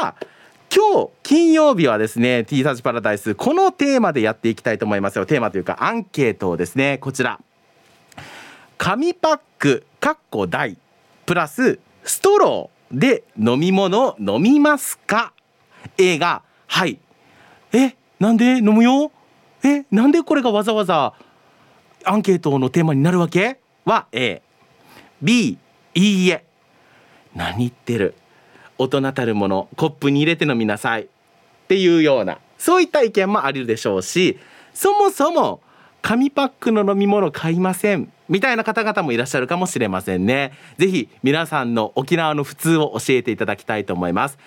さあ今日金曜日はですね T サーチパラダイスこのテーマでやっていきたいと思いますよ。テーマというかアンケートをですねこちら。紙パックかっこ大プラスストローで飲み物飲みますか？A がはい。えなんで飲むよ？えなんでこれがわざわざアンケートのテーマになるわけ？は A B いいえ。何言ってる？大人たるものコップに入れて飲みなさい。っていうようなそういった意見もあるでしょうしそもそも紙パックの飲み物買いません。みたいな方々もいらっしゃるかもしれませんね。ぜひ皆さんの沖縄の普通を教えていただきたいと思います。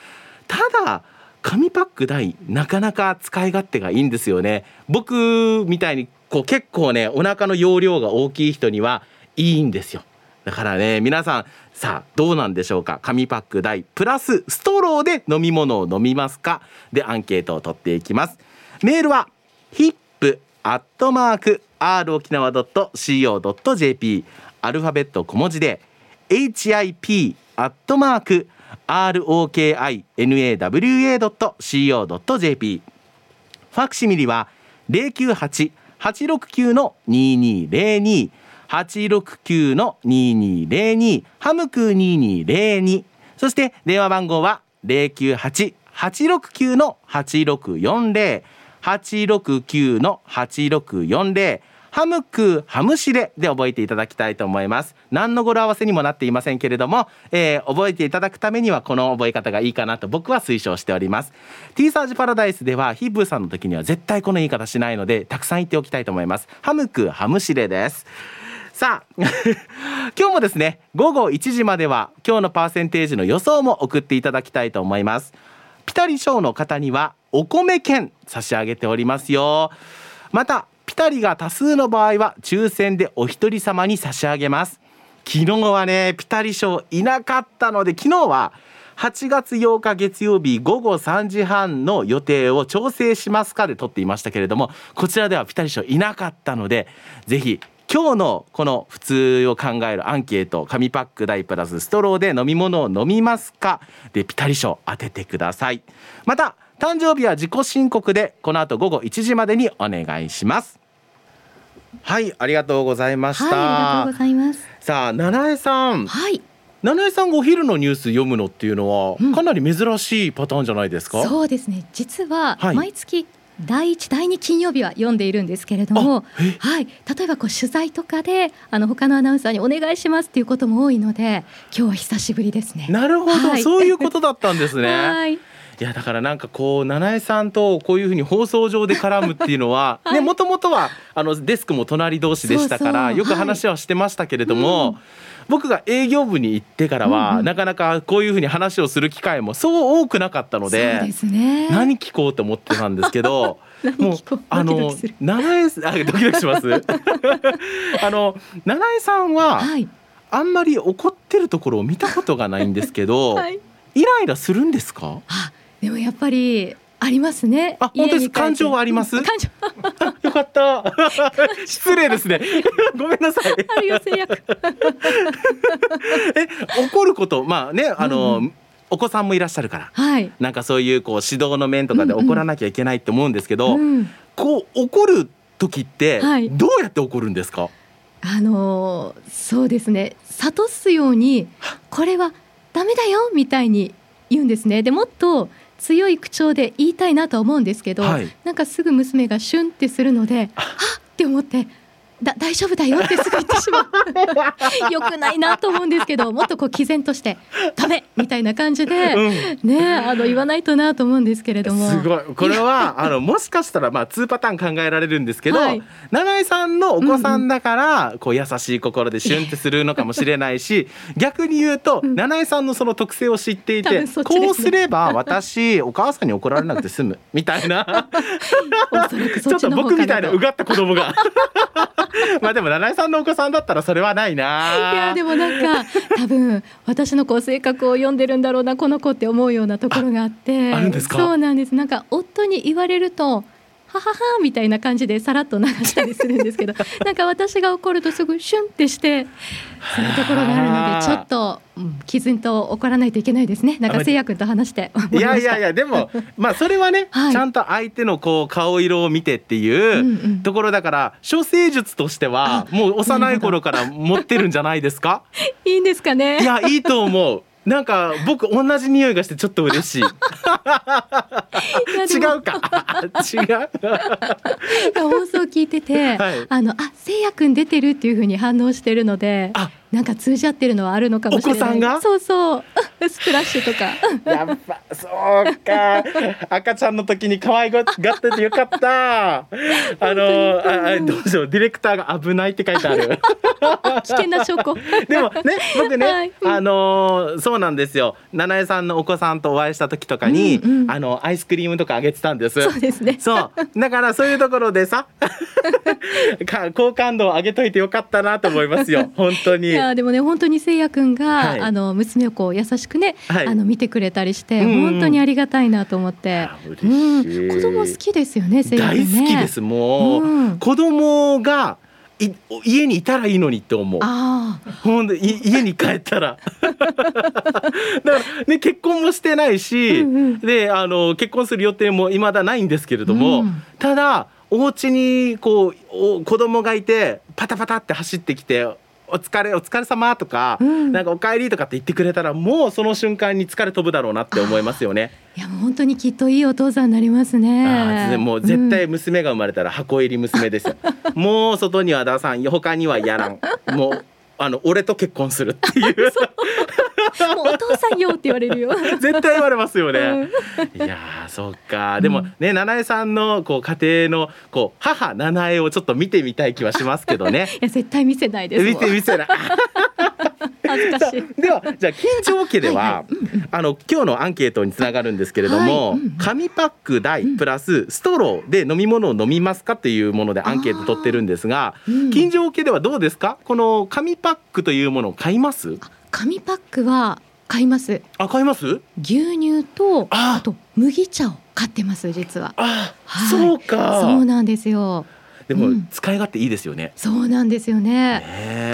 ただ紙パック大なかなか使い勝手がいいんですよね。僕みたいにこう結構ねお腹の容量が大きい人にはいいんですよ。だからね皆さんさあどうなんでしょうか？紙パック大プラスストローで飲み物を飲みますか？でアンケートを取っていきます。メールはヒップアットマーク r 沖縄 .co.jp アルファベット小文字で hip アットマーク ROKINAWA.co.jp ファクシミリは098-869の2202 869の2202ハムク2202そして電話番号は098-869の8640 869の8640ハムクハムシレで覚えていただきたいと思います。何の語呂合わせにもなっていませんけれども、えー、覚えていただくためにはこの覚え方がいいかなと僕は推奨しております。T サージパラダイスではヒブーさんの時には絶対この言い方しないのでたくさん言っておきたいと思います。ハムクハムシレです。さあ 今日もですね午後1時までは今日のパーセンテージの予想も送っていただきたいと思います。ピタリ賞の方にはお米券差し上げておりますよ。またピタリが多数の場合は抽選でお一人様に差し上げます。昨日はねピタリ賞いなかったので昨日は8月8日月曜日午後3時半の予定を調整しますかで撮っていましたけれどもこちらではピタリ賞いなかったのでぜひ今日のこの普通を考えるアンケート紙パック大プラスストローで飲み物を飲みますかでピタリ賞当ててください。また誕生日は自己申告でこの後午後1時までにお願いします。はいありがとうございました、はい、ありがとうございます。さあ七重さん。はい。七重さんがお昼のニュース読むのっていうのは、かなり珍しいパターンじゃないですか、そうですね実は毎月第一第二金曜日は読んでいるんですけれども、はい、例えばこう取材とかであの他のアナウンサーにお願いしますっていうことも多いので今日は久しぶりですね。なるほど、はい、そういうことだったんですね。はい。いやだからなんかこう七重さんとこういうふうに放送上で絡むっていうのは ねもともとはあのデスクも隣同士でしたからよく話はしてましたけれども、うん僕が営業部に行ってからは、うんうん、なかなかこういうふうに話をする機会もそう多くなかったのでね、何聞こうと思ってたんですけど もうあの七重あドキドキします？あの七重さんは、はい、あんまり怒ってるところを見たことがないんですけど、はい、イライラするんですか？あでもやっぱりありますね。あ、本当です？感情はあります？感情。よかった。失礼ですね。ごめんなさい。あるよ制約。え、怒ること、まあね、あの。うんお子さんもいらっしゃるから、はい、なんかそういうこう指導の面とかで怒らなきゃいけないって思うんですけど、うんうん、こう怒る時ってどうやって怒るんですか、はい、あのー、そうですね諭すようにこれはダメだよみたいに言うんですねでもっと強い口調で言いたいなと思うんですけど、はい、なんかすぐ娘がシュンってするのであ。っって思ってだ大丈夫だよってすぐ言ってしまう。よくないなと思うんですけどもっとこう毅然として「ダメ!」みたいな感じで、うん、ねあの言わないとなと思うんですけれども。すごい。これはあのもしかしたらまあ2パターン考えられるんですけど、はい、永井さんのお子さんだから、うん、こう優しい心でシュンってするのかもしれないし逆に言うと、うん、七重さんのその特性を知っていて、ね、こうすれば私お母さんに怒られなくて済む。みたいな。ちょっと僕みたいなうがった子供が まあでも七井さんのお子さんだったらそれはないな。いやでもなんか多分私のこう性格を読んでるんだろうなこの子って思うようなところがあって。あるんですか？そうなんです。なんか夫に言われると。はははみたいな感じでさらっと流したりするんですけど なんか私が怒るとすぐシュンってしてそういうところがあるのでちょっと、うん、気づと怒らないといけないですね。なんかせいや君と話して。いやいやいやでもまあそれはね、はい、ちゃんと相手のこう顔色を見てっていうところだから、処世術としてはもう幼い頃から持ってるんじゃないですか？いいんですかね。いやいいと思うなんか僕同じ匂いがしてちょっと嬉しい。違うか。違う。放送聞いてて、はい、あのあせいやくん出てるっていう風に反応してるので。あなんか通じ合ってるのはあるのかもしれない。お子さんが？そうそうスプラッシュとか。やっぱそうか 赤ちゃんの時に可愛がっててよかった。あのあどうしようディレクターが危ないって書いてある。危険な証拠。でもね僕ね、はい、あのそうなんですよ七重さんのお子さんとお会いした時とかに、うんうん、あのアイスクリームとかあげてたんです。そうですね。そうだからそういうところでさ好感度を上げといてよかったなと思いますよ本当に。やでもね本当にせいやくんが、はい、あの娘をこう優しくね、はい、あの見てくれたりして、うん、本当にありがたいなと思って、うん、子供好きですよねせいやくんね。大好きですもう、うん、子供がい家にいたらいいのにって思う。あほんで家に帰ったら。だからね結婚もしてないし、うんうん、であの結婚する予定も未だないんですけれども、うん、ただお家にこう子供がいてパタパタって走ってきてお疲れお疲れ様とか、うん、なんかお帰りとかって言ってくれたらもうその瞬間に疲れ飛ぶだろうなって思いますよね。いやもう本当にきっといいお父さんになりますね。あもう絶対娘が生まれたら箱入り娘ですよ。もう外には出さん他にはやらん。もうあの俺と結婚するっていう。もうお父さんよって言われるよ。絶対言われますよね、うん、いやそうか。でもね、うん、七重さんのこう家庭のこう母七重をちょっと見てみたい気はしますけどね。いや絶対見せないです見て見せない。恥ずかしい。ではじゃあ金城家では、はいはい、あの今日のアンケートにつながるんですけれども、はい、紙パック代プラスストローで飲み物を飲みますかっていうものでアンケート取ってるんですが、金城家ではどうですか？この紙パックというものを買います？紙パックは買います。あ買います？牛乳とあ。と麦茶を買ってます実は。あ、はい、そうか。そうなんですよ。でも、使い勝手いいですよね。そうなんですよね。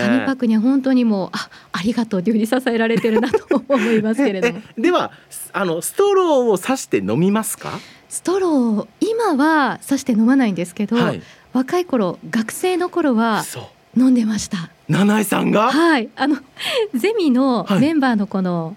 紙パックには本当にもうあありがとうというふうに支えられてるなと思いますけれども。ではあのストローを刺して飲みますか？ストロー今は刺して飲まないんですけど、はい、若い頃学生の頃は飲んでました。七井さんが？はい。あのゼミのメンバーのこの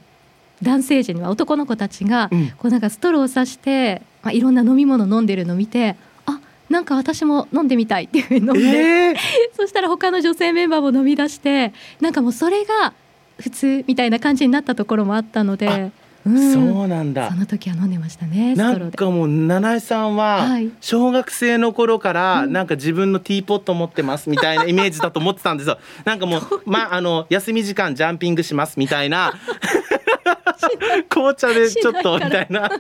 男性陣は男の子たちが、こうなんかストローをさして、まあ、いろんな飲み物飲んでるのを見てあなんか私も飲んでみたいっていうふうに飲んで、えー、そしたら他の女性メンバーも飲み出してなんかもうそれが普通みたいな感じになったところもあったのでうん、そうなんだ。その時は飲んでましたねなんかもう七重さんは小学生の頃からなんか自分のティーポット持ってますみたいな イメージだと思ってたんですよ。なんかもうまああの休み時間ジャンピングしますみたいな。紅茶でちょっとみたいな。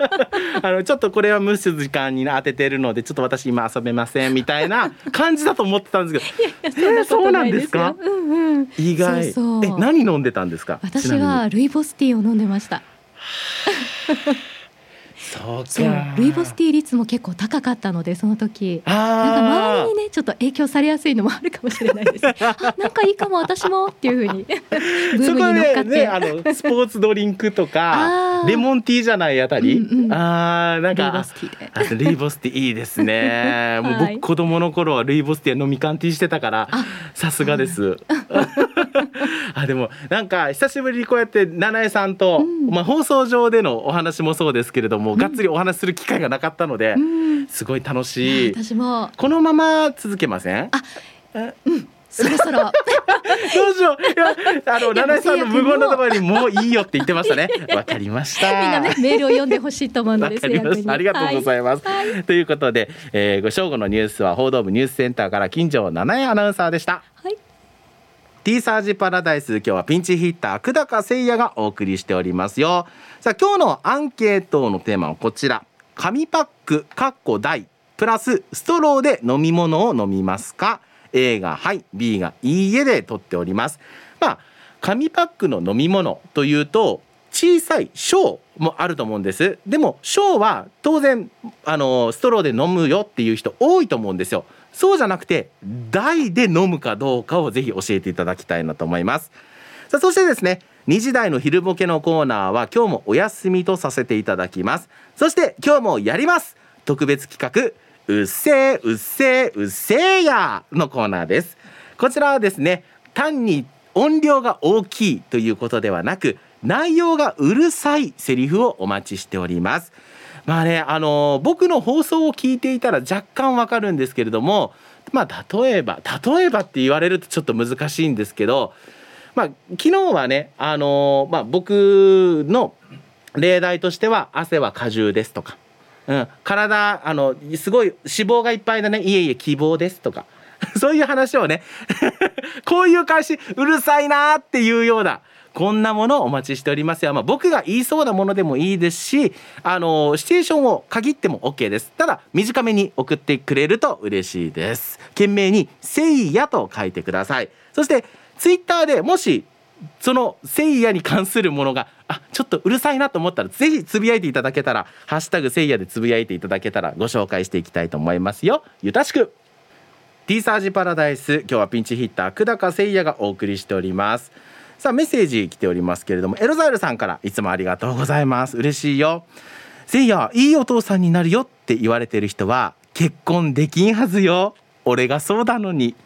あのちょっとこれは蒸す時間に当ててるのでちょっと私今遊べませんみたいな感じだと思ってたんですけど。えー、そうなんですか、うんうん、意外。え何飲んでたんですか？私はルイボスティーを飲んでましたそうそうルイボスティー率も結構高かったのでその時。なんか周りにねちょっと影響されやすいのもあるかもしれないです。あなんかいいかも私もっていうふうに。ブームに乗っかって、ね、あのスポーツドリンクとかレモンティーじゃないあたり、うんうん、あなんかルイボスティー。でルイボスティーいいですね。もう僕、子供の頃はルイボスティー飲みカンティーしてたからさすがです。あでもなんか久しぶりにこうやって七重さんと、うん、まあ、放送上でのお話もそうですけれども、うん、がっつりお話する機会がなかったので、うん、すごい楽しい。私も。このまま続けません？あうん。そろそろ。どうしよう。いやあの七井さんの無言のところにもういいよって言ってましたね。わかりました。みんなねメールを読んでほしいと思うのでありがとうございます、はい、ということで、えー、ご正午のニュースは報道部ニュースセンターから金城七重アナウンサーでした。はい T サージパラダイス。今日はピンチヒッター久高誠也がお送りしておりますよ。さあ今日のアンケートのテーマはこちら。紙パックかっこ大プラスストローで飲み物を飲みますか？A がはい B がいいえで取っております。まあ紙パックの飲み物というと小さい小もあると思うんです。でも小は当然あのストローで飲むよっていう人多いと思うんですよ。そうじゃなくて大で飲むかどうかをぜひ教えていただきたいなと思います。さあそしてですね2時台の昼ボケのコーナーは今日もお休みとさせていただきます。そして今日もやります。特別企画うっせーうっせーうっせーやのコーナーです。こちらはですね単に音量が大きいということではなく内容がうるさいセリフをお待ちしております。まあねあの僕の放送を聞いていたら若干わかるんですけれどもまあ例えば例えばって言われるとちょっと難しいんですけどまあ昨日はねあのまあ僕の例題としては汗は果汁ですとか、うん、体あのすごい脂肪がいっぱいだねいえいえ希望ですとか そういう話をね こういう返しうるさいなっていうようなこんなものをお待ちしておりますよ。まあ、僕が言いそうなものでもいいですし、あのシチュエーションを限っても OK です。ただ短めに送ってくれると嬉しいです。懸命にせいやと書いてください。そしてツイッターでもしそのせいやに関するものがあちょっとうるさいなと思ったらぜひつぶやいていただけたら「ハッシュタグせいや」でつぶやいていただけたらご紹介していきたいと思いますよ。ゆたしく T サージパラダイス今日はピンチヒッター久高誠也がお送りしておりますさあメッセージ来ておりますけれどもエロザイルさんからいつもありがとうございます。嬉しいよ。せいやいいお父さんになるよって言われてる人は結婚できんはずよ。俺がそうなのに。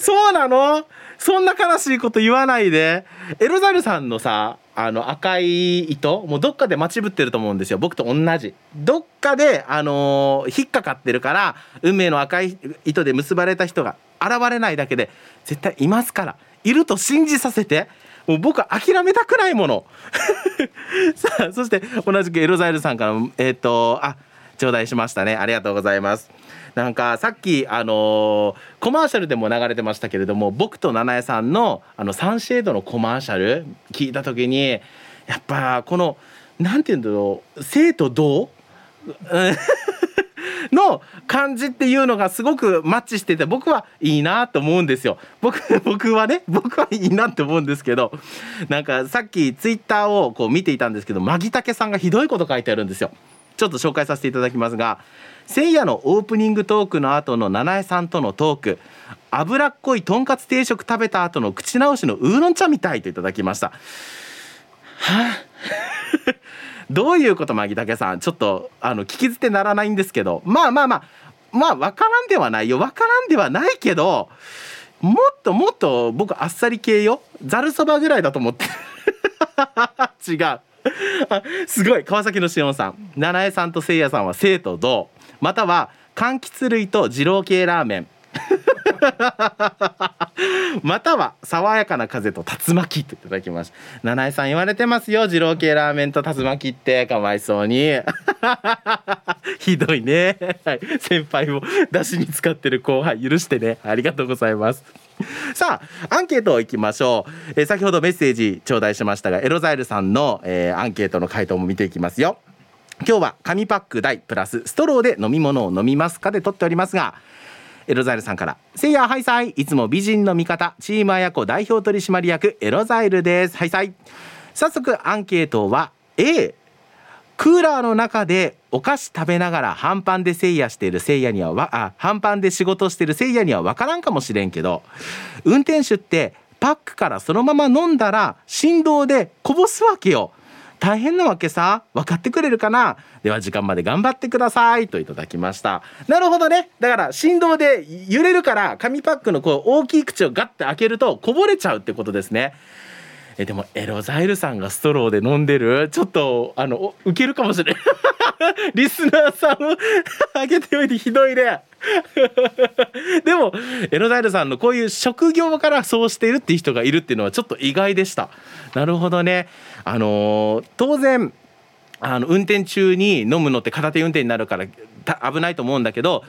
そうなの？そんな悲しいこと言わないで。エロザイルさんのさあの赤い糸もうどっかで待ちぶってると思うんですよ。僕と同じ。どっかで、あのー、引っかかってるから運命の赤い糸で結ばれた人が現れないだけで絶対いますから。いると信じさせてもう僕は諦めたくないもの。さあそして同じくエロザイルさんからえっ、ー、とあ頂戴しましたね。ありがとうございます。なんかさっきあのー、コマーシャルでも流れてましたけれども僕と七重さんのあのサンシェードのコマーシャル聞いた時にやっぱこのなんて言うんだろう生と同？の感じっていうのがすごくマッチしてて僕はいいなと思うんですよ。僕僕はね僕はいいなって思うんですけどなんかさっきツイッターをこう見ていたんですけどマギタケさんがひどいこと書いてあるんですよ。ちょっと紹介させていただきますがせいやのオープニングトークの後の七重さんとのトーク。脂っこいとんかつ定食食べた後の口直しのウーロン茶みたいといただきました。はあ どういうことマギタケさん？ちょっとあの聞き捨てならないんですけど。まあまあまあ。まあ分からんではないよ。分からんではないけどもっともっと僕あっさり系よ。ざるそばぐらいだと思って 違う。すごい。川崎のしおんさん。七重さんとせいやさんは生と同。または柑橘類と二郎系ラーメン。または爽やかな風と竜巻といただきました七重さん言われてますよ。二郎系ラーメンと竜巻って。かわいそうに。ひどいね、はい、先輩を出しに使ってる後輩許してね。ありがとうございます。さあアンケートをいきましょう、えー、先ほどメッセージ頂戴しましたがエロザイルさんの、えー、アンケートの回答も見ていきますよ。今日は紙パック大プラスストローで飲み物を飲みますかで取っておりますがエロザイルさんから「せいやハイサイ。いつも美人の味方。チームあやこ代表取締役。エロザイルです。ハイサイ」早速アンケートは A クーラーの中でお菓子食べながら半パンでせいやしているせいやにはあ半パンで仕事してるせいやには分からんかもしれんけど運転手ってパックからそのまま飲んだら振動でこぼすわけよ。大変なわけさ。分かってくれるかな。では時間まで頑張ってください。といただきました。なるほどね。だから振動で揺れるから紙パックのこう大きい口をガッて開けるとこぼれちゃうってことですね。えでもエロザイルさんがストローで飲んでる？ちょっとあのウケるかもしれん。リスナーさんを あげておいてひどいね。でもエロザイルさんのこういう職業からそうしているっていう人がいるっていうのはちょっと意外でした。なるほどね。あのー、当然あの運転中に飲むのって片手運転になるから危ないと思うんだけど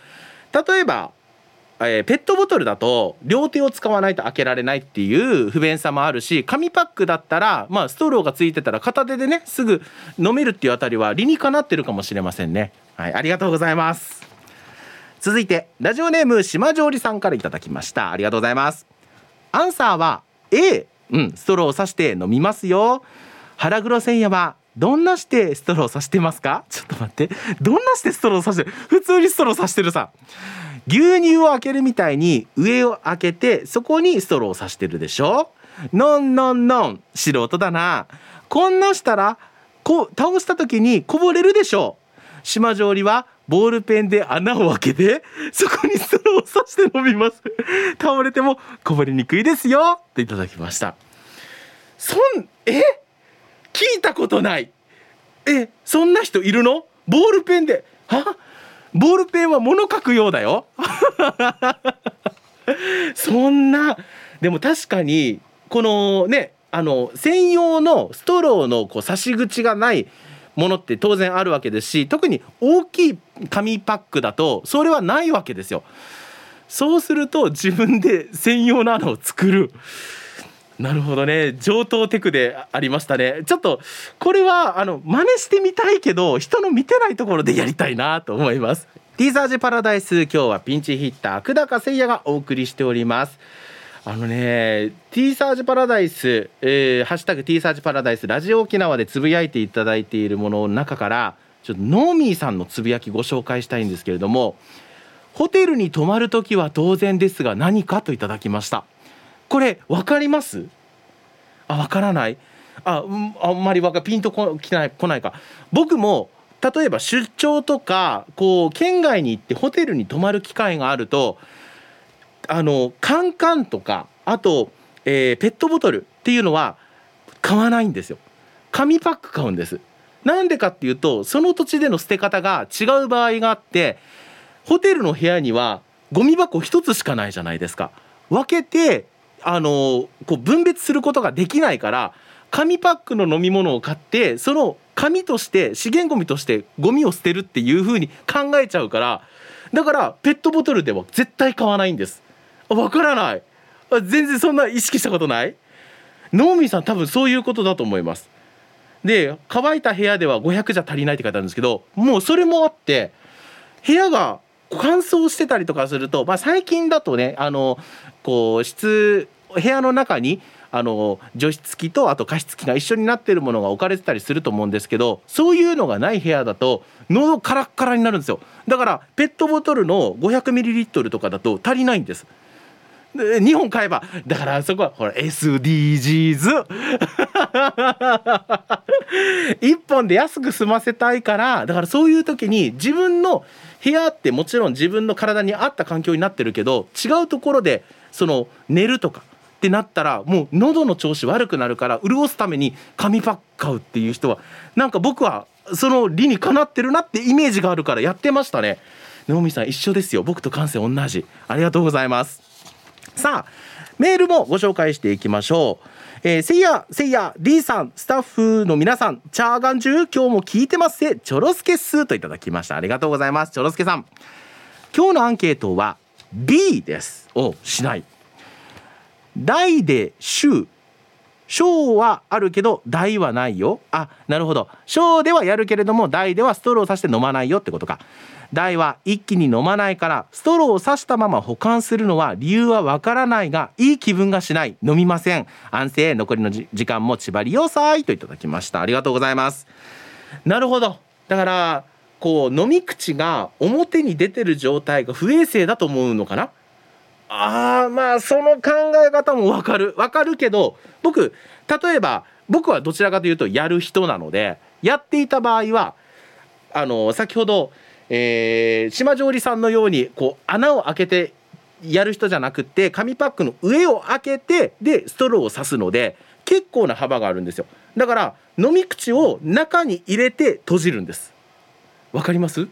例えば、えー、ペットボトルだと両手を使わないと開けられないっていう不便さもあるし紙パックだったら、まあ、ストローがついてたら片手でねすぐ飲めるっていうあたりは理にかなってるかもしれませんね。はい、ありがとうございます。続いてラジオネーム島上里さんからいただきました。ありがとうございます。アンサーは A うんストローを刺して飲みますよ。腹黒千夜はどんなしてストロー刺してますか？ちょっと待って。どんなしてストロー刺して普通にストロー刺してるさ。牛乳を開けるみたいに上を開けてそこにストローを刺してるでしょ？のんのんのん。素人だな。こんなしたらこ倒した時にこぼれるでしょ？う島上りはボールペンで穴を開けてそこにストローを刺して飲みます。倒れてもこぼれにくいですよ。っていただきました。そんえ？聞いたことない。えそんな人いるの？ボールペンで。は？ボールペンは物書くようだよ そんなでも確かにこのねあの専用のストローのこう差し口がないものって当然あるわけですし特に大きい紙パックだとそれはないわけですよ。そうすると自分で専用なのを作る。なるほどね。上等テクでありましたね。ちょっとこれはあの真似してみたいけど人の見てないところでやりたいなと思います。ティーサージパラダイス今日はピンチヒッター久高誠也がお送りしております。あのね、T サージパラダイス、えー、ハッシュタグ T サージパラダイス、ラジオ沖縄でつぶやいていただいているものの中から、ちょっとノーミーさんのつぶやきご紹介したいんですけれども、ホテルに泊まるときは当然ですが何かといただきました。これ、わかります？あ、わからない？あ、ん、あんまりわかピンとこ来ない来ないか。僕も例えば出張とかこう県外に行ってホテルに泊まる機会があるとあのカンカンとかあと、えー、ペットボトルっていうのは買わないんですよ。紙パック買うんです。なんでかっていうとその土地での捨て方が違う場合があってホテルの部屋にはゴミ箱一つしかないじゃないですか。分けてあのこう分別することができないから紙パックの飲み物を買ってその紙として資源ゴミとしてゴミを捨てるっていう風に考えちゃうからだからペットボトルでは絶対買わないんです。わからない。全然そんな意識したことない。ノーミーさん多分そういうことだと思います。で乾いた部屋では500じゃ足りないって書いてあるんですけどもうそれもあって部屋が乾燥してたりとかすると、まあ、最近だとねあのこう室部屋の中にあの除湿機とあと加湿器が一緒になってるものが置かれてたりすると思うんですけどそういうのがない部屋だと喉カラッカラになるんですよ。だからペットボトルの 500ml とかだと足りないんです。で2本買えばだからそこはほら SDGs 1本で安く済ませたいからだからそういう時に自分の部屋ってもちろん自分の体に合った環境になってるけど違うところでその寝るとかってなったらもう喉の調子悪くなるから潤すために紙パック買うっていう人はなんか僕はその理にかなってるなってイメージがあるからやってましたね。能見さん一緒ですよ僕と感性同じありがとうございますさあメールもご紹介していきましょう。えー、せいや、せいや、D さん、スタッフの皆さん、チャーガン中、今日も聞いてますせ、チョロスケっすといただきました。ありがとうございます。チョロスケさん。今日のアンケートは B です。をしない。大で週。小はあるけど大はないよ。あ、なるほど。小ではやるけれども大ではストローをさして飲まないよってことか。大は一気に飲まないからストローを刺したまま保管するのは理由はわからないがいい気分がしない飲みません安静残りの時間も縛りよさいといただきましたありがとうございますなるほどだからこう飲み口が表に出てる状態が不衛生だと思うのかな？あーまあその考え方もわかる。わかるけど僕例えば僕はどちらかというとやる人なのでやっていた場合はあの先ほどえー、島上里さんのようにこう穴を開けてやる人じゃなくて紙パックの上を開けてでストローを刺すので結構な幅があるんですよ。だから飲み口を中に入れて閉じるんです。わかります？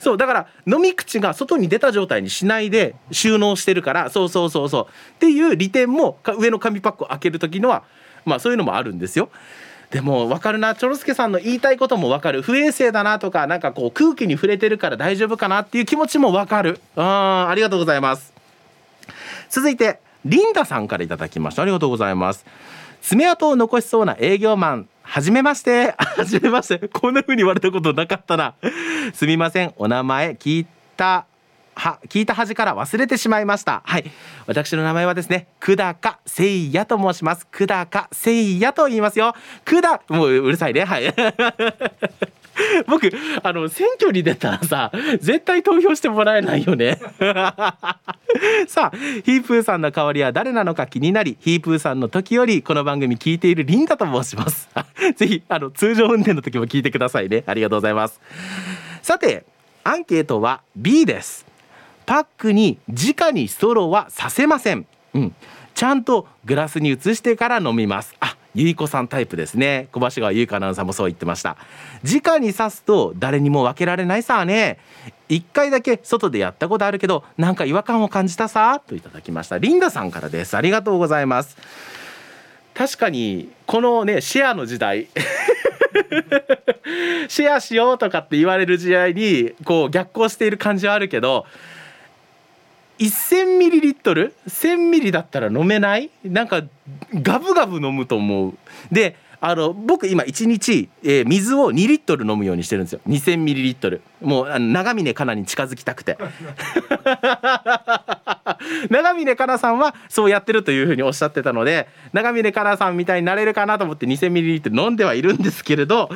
そうだから飲み口が外に出た状態にしないで収納してるからそうそうそうそう。っていう利点も上の紙パックを開ける時のはまあそういうのもあるんですよ。でも分かるなチョロスケさんの言いたいことも分かる。不衛生だなとかなんかこう空気に触れてるから大丈夫かなっていう気持ちも分かる。あありがとうございます。続いてリンダさんからいただきました。ありがとうございます。爪痕を残しそうな営業マン。はじめまして。はじめまして。こんな風に言われたことなかったな。すみません。お名前聞いたは聞いた恥から忘れてしまいました。はい。私の名前はですね久高誠也と申します。久高誠也と言いますよ。久高もううるさいね。はい。僕あの選挙に出たらさ絶対投票してもらえないよね。さあヒープーさんの代わりは誰なのか気になりヒープーさんの時よりこの番組聞いているリンダと申します。ぜひあの通常運転の時も聞いてくださいね。ありがとうございます。さてアンケートは B です。パックに直にストローはさせません。うん。ちゃんとグラスに移してから飲みます。あゆいこさんタイプですね。小橋川ゆいかアナウンサーもそう言ってました。直に刺すと誰にも分けられないさね。一回だけ外でやったことあるけどなんか違和感を感じたさ？といただきました。リンダさんからです。ありがとうございます。確かにこのねシェアの時代。シェアしようとかって言われる時代にこう逆行している感じはあるけど 1000ml1000 ミリだったら飲めない？なんかガブガブ飲むと思う。であの僕今1日、えー、水を2リットル飲むようにしてるんですよ。2000ミリリットル。もうあの長峰かなに近づきたくて。長峰かなさんはそうやってるというふうにおっしゃってたので長峰かなさんみたいになれるかなと思って2000ミリリットル飲んではいるんですけれど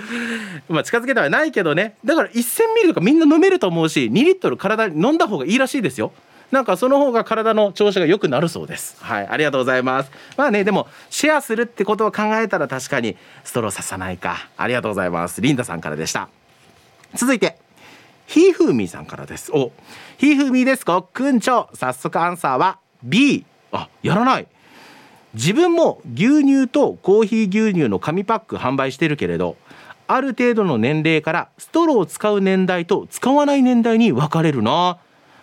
まあ近づけてはないけどね。だから1000ミリとかみんな飲めると思うし2リットル体に飲んだ方がいいらしいですよ。なんかその方が体の調子が良くなるそうです。はいありがとうございます。まあねでもシェアするってことを考えたら確かにストローささないか。ありがとうございます。リンダさんからでした。続いてひーふーみーさんからです。おひーふーみーですか？くんちょ早速アンサーは B あやらない。自分も牛乳とコーヒー牛乳の紙パック販売してるけれどある程度の年齢からストローを使う年代と使わない年代に分かれるな。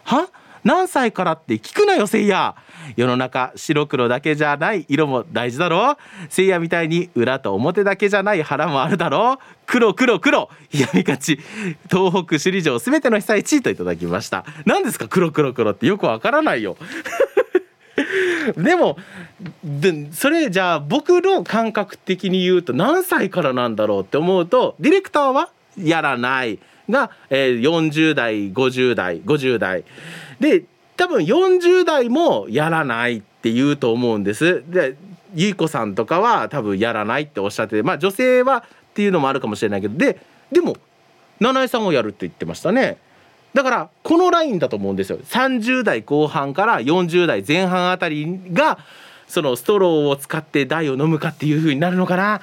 は？何歳からって聞くなよせいや。世の中白黒だけじゃない。色も大事だろ。せいやみたいに裏と表だけじゃない腹もあるだろ。黒黒黒。闇勝ち東北首里城すべての被災地といただきました。何ですか黒黒黒って。よくわからないよ。でもでそれじゃあ僕の感覚的に言うと何歳からなんだろうって思うとディレクターはやらないが、えー、40代50代50代。で多分40代もやらないって言うと思うんです。でゆいこさんとかは多分やらないっておっしゃってまあ女性はっていうのもあるかもしれないけど。ででも七重さんはやるって言ってましたね。だからこのラインだと思うんですよ。30代後半から40代前半あたりがそのストローを使って台を飲むかっていう風になるのかな。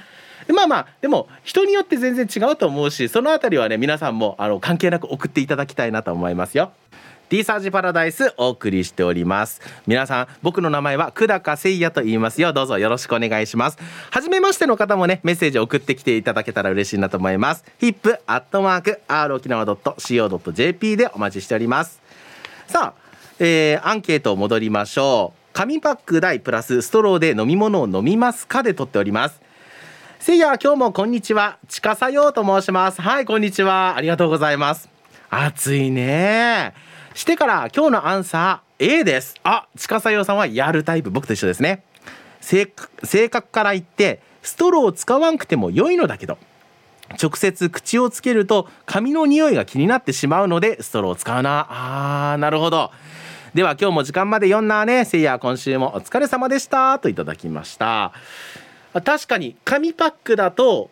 まあまあでも人によって全然違うと思うしその辺りはね皆さんもあの関係なく送っていただきたいなと思いますよ。T サージパラダイスお送りしております。皆さん僕の名前は久高誠也と言いますよ。どうぞよろしくお願いします。初めましての方もねメッセージを送ってきていただけたら嬉しいなと思います。hip アットマーク r 沖縄 .co.jp でお待ちしております。さあ、えー、アンケート戻りましょう。紙パック代プラスストローで飲み物を飲みますかで取っております。せいや今日もこんにちは。ちかさようと申します。はいこんにちは。ありがとうございます。暑いねしてから今日のアンサー A です。あ近さよさんはやるタイプ。僕と一緒ですね。性格から言ってストローを使わんくても良いのだけど。直接口をつけると髪の匂いが気になってしまうのでストローを使うな。あーなるほど。では今日も時間まで。読んだね。せいや今週もお疲れ様でした。といただきました。確かに紙パックだと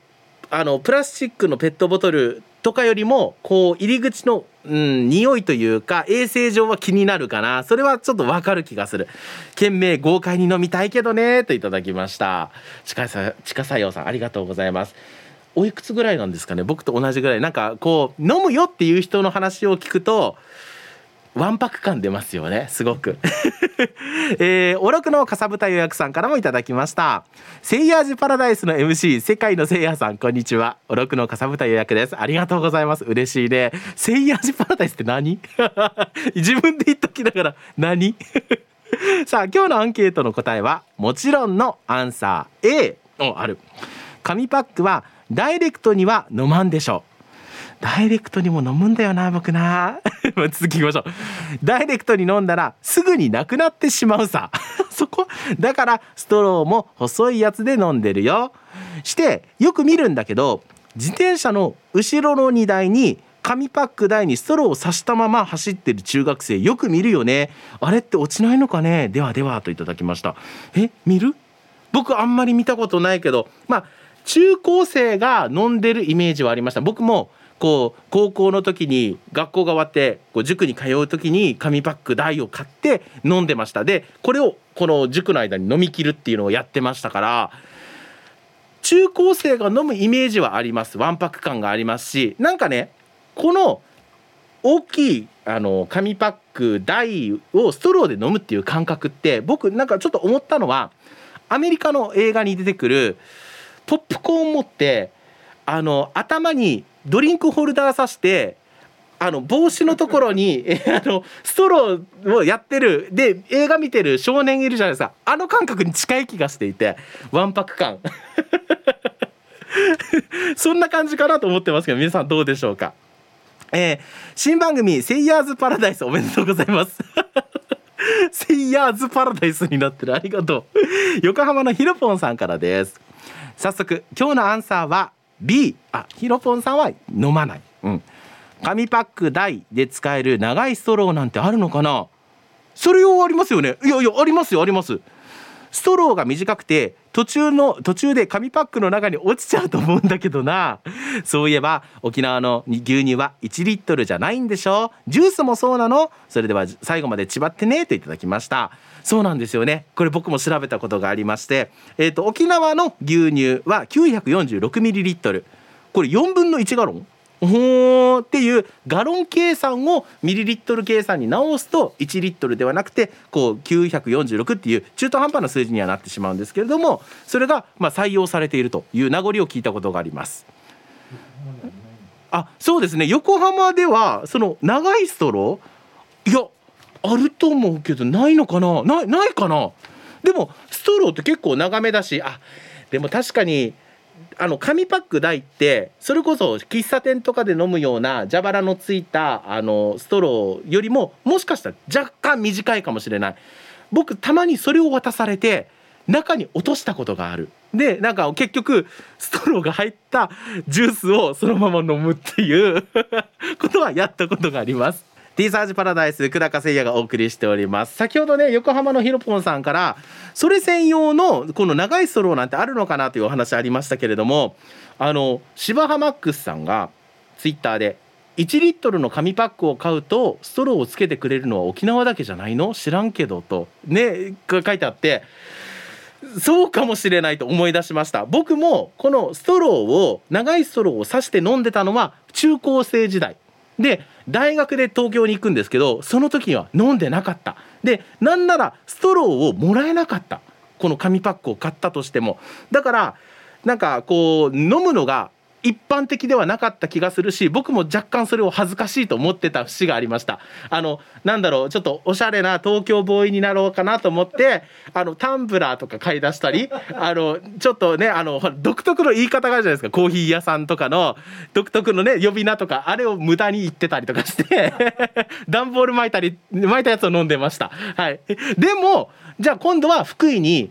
あのプラスチックのペットボトルとかよりもこう入り口のうん、匂いというか衛生上は気になるかな。それはちょっとわかる気がする懸命豪快に飲みたいけどねといただきました。近さ近さよさんありがとうございます。おいくつぐらいなんですかね。僕と同じぐらい。なんかこう飲むよっていう人の話を聞くとわんぱく感出ますよねすごく。えー、おろくのかさぶた予約さんからもいただきました。セイヤージパラダイスの MC 世界のせいやさんこんにちは。おろくのかさぶた予約です。ありがとうございます。嬉しいね。セイヤージパラダイスって何？自分で言っときながら何？さあ今日のアンケートの答えはもちろんのアンサー A おある。紙パックはダイレクトには飲まんでしょう。ダイレクトにも飲むんだよな僕な。続きいきましょう。ダイレクトに飲んだらすぐになくなってしまうさ。そこ？だからストローも細いやつで飲んでるよ。してよく見るんだけど自転車の後ろの荷台に紙パック台にストローを刺したまま走ってる中学生よく見るよね。あれって落ちないのかね？ではではといただきました。え見る？僕あんまり見たことないけどまあ中高生が飲んでるイメージはありました。僕もこう高校の時に学校が終わってこう塾に通う時に紙パック台を買って飲んでました。でこれをこの塾の間に飲み切るっていうのをやってましたから中高生が飲むイメージはあります。わんぱく感がありますしなんかねこの大きいあの紙パック台をストローで飲むっていう感覚って僕なんかちょっと思ったのはアメリカの映画に出てくるポップコーン持ってあの頭にドリンクホルダーさしてあの帽子のところに あのストローをやってる。で映画見てる少年いるじゃないですか。あの感覚に近い気がしていてわんぱく感。そんな感じかなと思ってますけど皆さんどうでしょうか。えー、新番組「セイヤーズパラダイス」おめでとうございます。セイヤーズパラダイスになってる。ありがとう。横浜のひろぽんさんからです。早速今日のアンサーは B あひろぽんさんは飲まない。うん。紙パック台で使える長いストローなんてあるのかな？それ用ありますよね。いやいやありますよあります。ストローが短くて途中の途中で紙パックの中に落ちちゃうと思うんだけどな。そういえば沖縄の牛乳は1リットルじゃないんでしょ？ジュースもそうなの？それでは最後までちばってね？といただきましたそうなんですよね。これ僕も調べたことがありましてえっ、ー、と沖縄の牛乳は946ミリリットル。これ4分の1ガロン？ほーっていうガロン計算をミリリットル計算に直すと1リットルではなくてこう946っていう中途半端な数字にはなってしまうんですけれどもそれがま採用されているという名残を聞いたことがあります。あそうですね。横浜ではその長いストロー？いやあると思うけどないのかな？ないないかな？でもストローって結構長めだしあでも確かにあの紙パック台ってそれこそ喫茶店とかで飲むような蛇腹のついたあのストローよりももしかしたら若干短いかもしれない。僕たまにそれを渡されて中に落としたことがある。でなんか結局ストローが入ったジュースをそのまま飲むっていう ことはやったことがあります。T サージパラダイス久高誠也がお送りしております。先ほどね横浜のひろぽんさんからそれ専用のこの長いストローなんてあるのかなというお話ありましたけれどもあの芝浜マックスさんがツイッターで1リットルの紙パックを買うとストローをつけてくれるのは沖縄だけじゃないの？知らんけどとね書いてあってそうかもしれないと思い出しました。僕もこのストローを長いストローを刺して飲んでたのは中高生時代。で大学で東京に行くんですけどその時には飲んでなかった。でなんならストローをもらえなかった。この紙パックを買ったとしても。だからなんかこう飲むのが一般的ではなかった気がするし僕も若干それを恥ずかしいと思ってた節がありました。あのなんだろうちょっとおしゃれな東京ボーイになろうかなと思ってあのタンブラーとか買い出したり あのちょっとねあの独特の言い方があるじゃないですか。コーヒー屋さんとかの独特のね呼び名とかあれを無駄に言ってたりとかして 段ボール巻いたり巻いたやつを飲んでました。はい。でもじゃあ今度は福井に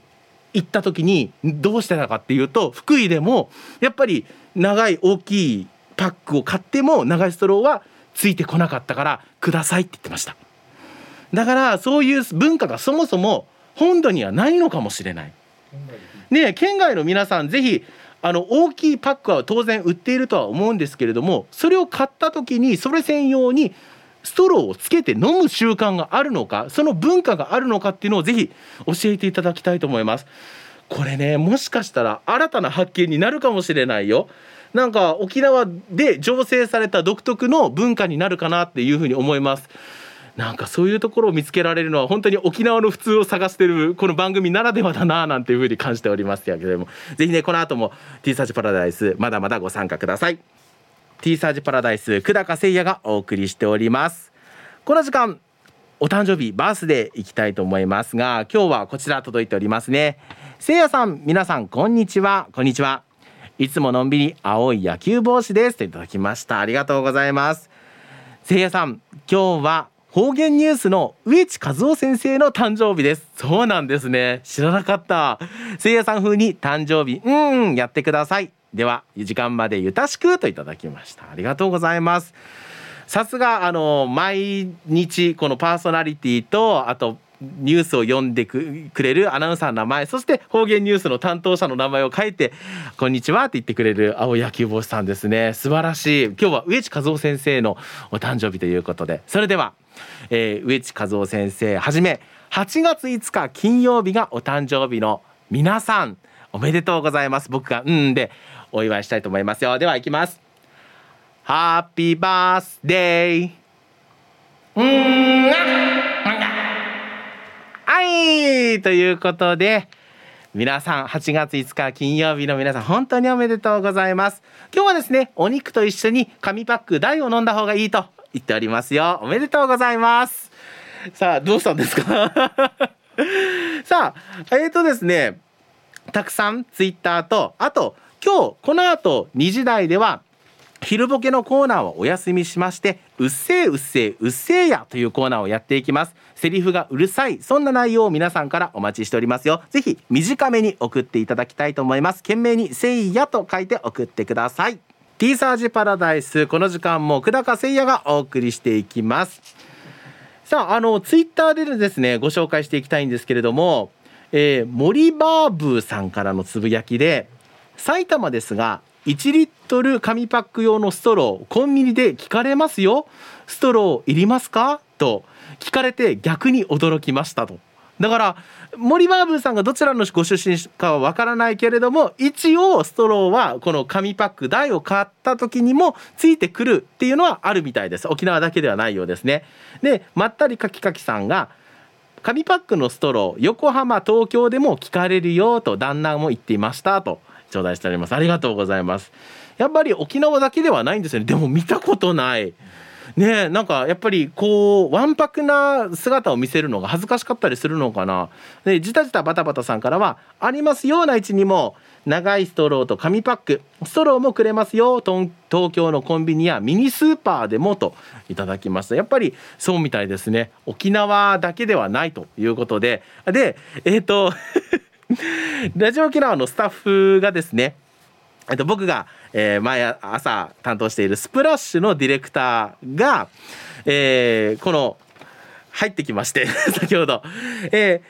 行った時にどうしてたかっていうと福井でもやっぱり長い大きいパックを買っても長いストローはついてこなかったからくださいって言ってました。だからそういう文化がそもそも本土にはないのかもしれない。ね県外の皆さんぜひあの大きいパックは当然売っているとは思うんですけれどもそれを買った時にそれ専用にストローをつけて飲む習慣があるのかその文化があるのかっていうのをぜひ教えていただきたいと思います。これねもしかしたら新たな発見になるかもしれないよ。なんか沖縄で醸成された独特の文化になるかなっていうふうに思います。なんかそういうところを見つけられるのは本当に沖縄の普通を探してるこの番組ならではだななんていうふうに感じておりますけれども。ぜひねこの後も T サージパラダイスまだまだご参加ください。T サージパラダイス久高誠也がお送りしております。この時間お誕生日バースデーいきたいと思いますが今日はこちら届いておりますね。せいやさん皆さんこんにちは。こんにちは。いつものんびり青い野球帽子ですといただきました。ありがとうございます。せいやさん今日は方言ニュースの植地和夫先生の誕生日です。そうなんですね。知らなかった。せいやさん風に誕生日うんやってください。では時間までゆたしくといただきました。ありがとうございます。さすがあの毎日このパーソナリティとあとニュースを読んでくれるアナウンサーの名前そして方言ニュースの担当者の名前を書いて「こんにちは」って言ってくれる青野球帽子さんですね。素晴らしい今日は植地和夫先生のお誕生日ということで。それでは、えー、植地和夫先生はじめ8月5日金曜日がお誕生日の皆さんおめでとうございます。僕がうんでお祝いしたいと思いますよ。では行きます。ハッピーバースデーうんはい。ということで皆さん8月5日金曜日の皆さん本当におめでとうございます。今日はですねお肉と一緒に紙パック大を飲んだ方がいいと言っておりますよ。おめでとうございます。さあどうしたんですか？さあえーとですねたくさんツイッターとあと今日この後2時台では昼ボケのコーナーをお休みしましてうっせーうっせーうっせーやというコーナーをやっていきます。セリフがうるさいそんな内容を皆さんからお待ちしておりますよ。ぜひ短めに送っていただきたいと思います。懸命にせいやと書いて送ってください。T サージパラダイスこの時間も久高誠也がお送りしていきます。さああのツイッターでですねご紹介していきたいんですけれども、えー、森バーブーさんからのつぶやきで埼玉ですが1リットル紙パック用のストローコンビニで聞かれますよ。ストローいりますか？と聞かれて逆に驚きましたと。だから森バーブさんがどちらのご出身かはわからないけれども一応ストローはこの紙パック台を買った時にもついてくるっていうのはあるみたいです。沖縄だけではないようですね。でまったりかきかきさんが紙パックのストロー横浜東京でも聞かれるよと旦那も言っていましたと。頂戴しております。ありがとうございます。やっぱり沖縄だけではないんですよね。でも見たことない。ねなんかやっぱりこうわんぱくな姿を見せるのが恥ずかしかったりするのかな。でじたじたバタバタさんからは「ありますよ内地にも長いストローと紙パック。ストローもくれますよ。東京のコンビニやミニスーパーでも」といただきましたやっぱりそうみたいですね。沖縄だけではないということで。でえっ、ー、と ラジオ沖縄のスタッフがですねえっと、僕が、えー、毎朝担当しているスプラッシュのディレクターが、えー、この入ってきまして 先ほど、え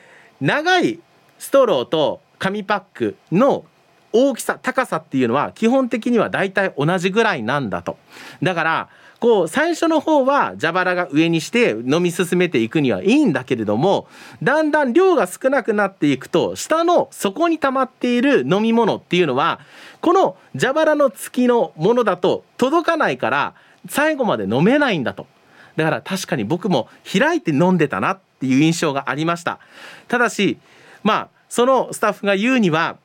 ー、長いストローと紙パックの大きさ高さっていうのは基本的にはだいたい同じぐらいなんだと。だからこう最初の方は蛇腹が上にして飲み進めていくにはいいんだけれどもだんだん量が少なくなっていくと下の底に溜まっている飲み物っていうのはこの蛇腹の付きのものだと届かないから最後まで飲めないんだと。だから確かに僕も開いて飲んでたなっていう印象がありました。ただしまあそのスタッフが言うには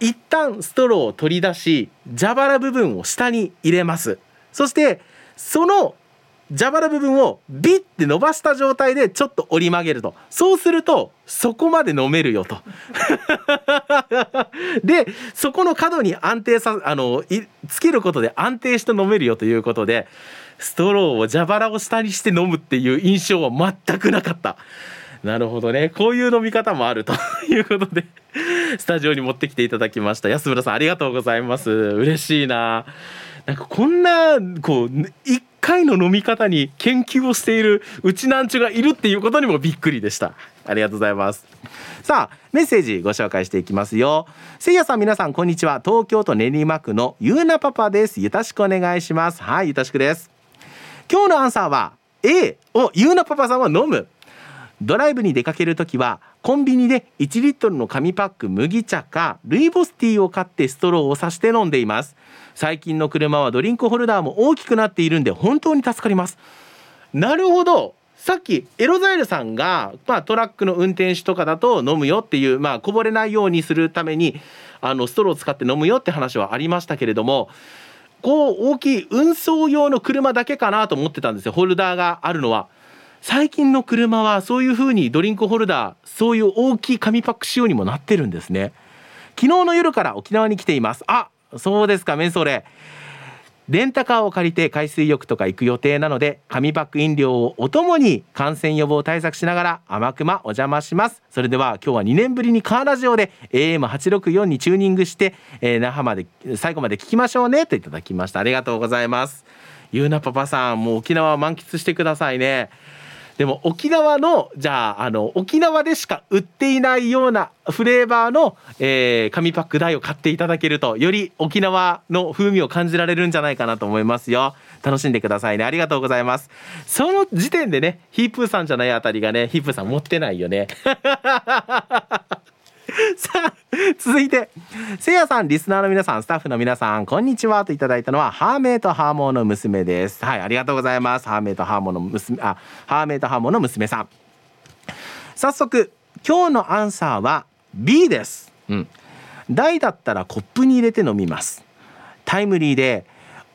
一旦ストローを取り出し蛇腹部分を下に入れます。そしてその蛇腹部分をビッて伸ばした状態でちょっと折り曲げると。そうするとそこまで飲めるよと。でそこの角に安定さあのつけることで安定して飲めるよということでストローを蛇腹を下にして飲むっていう印象は全くなかった。なるほどね。こういう飲み方もあるということでスタジオに持ってきていただきました。安村さんありがとうございます。嬉しいな。なんかこんなこう一回の飲み方に研究をしているうちなんちゅがいるっていうことにもびっくりでした。ありがとうございます。さあメッセージご紹介していきますよ。せいやさん皆さんこんにちは。東京都練馬区のゆうなパパです。よろしくお願いします。はいよろしくです。今日のアンサーは A をゆうなパパさんは飲む。ドライブに出かけるときはコンビニで1リットルの紙パック麦茶かルイボスティーを買ってストローを刺して飲んでいます。最近の車はドリンクホルダーも大きくなっているんで本当に助かります。なるほど。さっきエロザイルさんが、まあ、トラックの運転手とかだと飲むよっていう、まあ、こぼれないようにするためにあのストローを使って飲むよって話はありましたけれどもこう大きい運送用の車だけかなと思ってたんですよ。ホルダーがあるのは。最近の車はそういう風にドリンクホルダーそういう大きい紙パック仕様にもなってるんですね。昨日の夜から沖縄に来ています。あそうですかメンソーレ。レンタカーを借りて海水浴とか行く予定なので紙パック飲料をお供に感染予防対策しながら甘くまお邪魔します。それでは今日は2年ぶりにカーラジオで AM864 にチューニングして、えー、那覇まで最後まで聞きましょうね。といただきました。ありがとうございます。ゆうなパパさんもう沖縄満喫してくださいね。でも沖縄のじゃああの沖縄でしか売っていないようなフレーバーの、えー、紙パック台を買っていただけるとより沖縄の風味を感じられるんじゃないかなと思いますよ。楽しんでくださいね。ありがとうございます。その時点でねヒープーさんじゃないあたりがねヒープーさん持ってないよね。さあ続いてせいやさんリスナーの皆さんスタッフの皆さんこんにちはといただいたのはハーメイとハーモーの娘です。はいありがとうございます。ハーメイとハーモーの娘あハーメイとハーモーの娘さん。早速今日のアンサーは B です。うん。大だったらコップに入れて飲みます。タイムリーで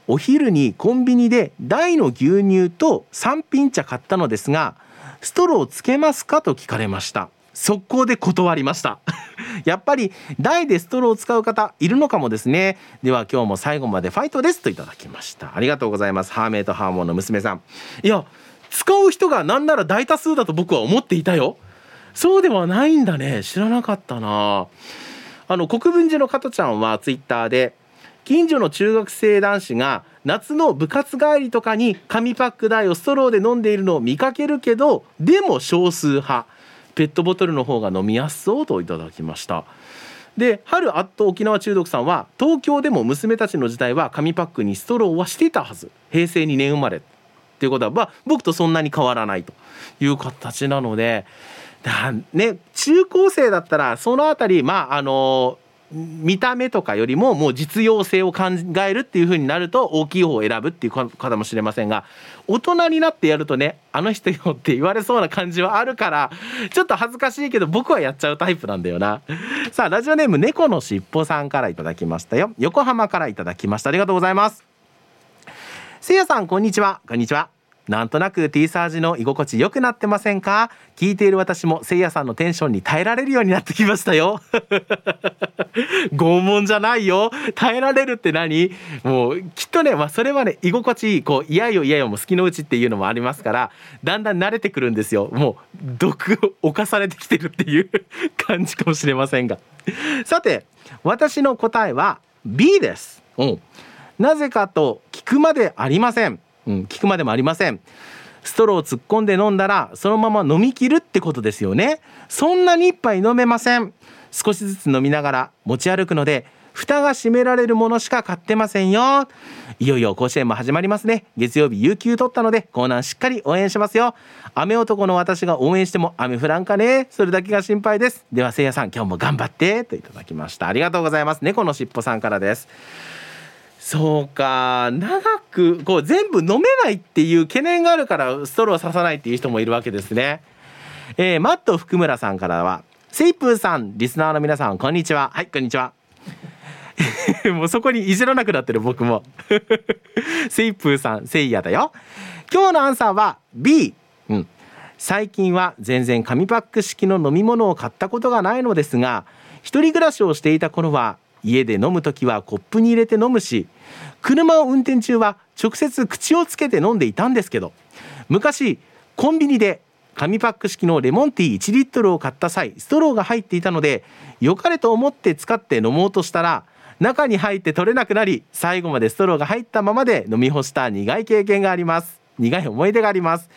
お昼にコンビニで大の牛乳と三品茶買ったのですがストローつけますかと聞かれました速攻で断りました。やっぱり大でストローを使う方いるのかもですね。では今日も最後までファイトですといただきました。ありがとうございます。ハーメイとハーモンの娘さん。いや使う人が何なら大多数だと僕は思っていたよ。そうではないんだね。知らなかったな。あの国分寺の加トちゃんはツイッターで近所の中学生男子が夏の部活帰りとかに紙パック台をストローで飲んでいるのを見かけるけどでも少数派。ペットボトルの方が飲みやすそうといただきました。で春アット沖縄中毒さんは東京でも娘たちの時代は紙パックにストローはしていたはず。平成2年生まれ。っていうことは、僕とそんなに変わらないと。いう形なので。だね中高生だったらその辺りまああの見た目とかよりももう実用性を考えるっていう風になると大きい方を選ぶっていう方もしれませんが大人になってやるとねあの人よって言われそうな感じはあるからちょっと恥ずかしいけど僕はやっちゃうタイプなんだよな。さあラジオネーム猫のしっぽさんからいただきましたよ。横浜からいただきました。ありがとうございます。せいやさんこんにちは。こんにちは。なんとなく T サージの居心地良くなってませんか？聞いている私もせいやさんのテンションに耐えられるようになってきましたよ。拷問じゃないよ。耐えられるって何？もうきっとね、まあ、それはね居心地いいこう嫌よ嫌よも好きのうちっていうのもありますからだんだん慣れてくるんですよ。もう毒を犯されてきてるっていう 感じかもしれませんが。さて私の答えは B です、うん、なぜかと聞くまでありません。うん、聞くまでもありません。ストローを突っ込んで飲んだらそのまま飲みきるってことですよね。そんなに一杯飲めません。少しずつ飲みながら持ち歩くので蓋が閉められるものしか買ってませんよ。いよいよ甲子園も始まりますね。月曜日有給取ったのでコーナーしっかり応援しますよ。雨男の私が応援しても雨降らんかね。それだけが心配です。ではせいやさん今日も頑張って。といただきました。ありがとうございます。猫のしっぽさんからです。そうか。長くこう全部飲めないっていう懸念があるからストローささないっていう人もいるわけですね。えー、マット福村さんからは「セイプーさんリスナーの皆さんこんにちは。はいこんにちは」もうそこにいじらなくなってる僕も。セイプーさんせいやだよ。今日のアンサーは B うん。最近は全然紙パック式の飲み物を買ったことがないのですが一人暮らしをしていた頃は家で飲む時はコップに入れて飲むし車を運転中は直接口をつけて飲んでいたんですけど昔コンビニで紙パック式のレモンティー1リットルを買った際ストローが入っていたので良かれと思って使って飲もうとしたら中に入って取れなくなり最後までストローが入ったままで飲み干した苦い経験があります。苦い思い出があります。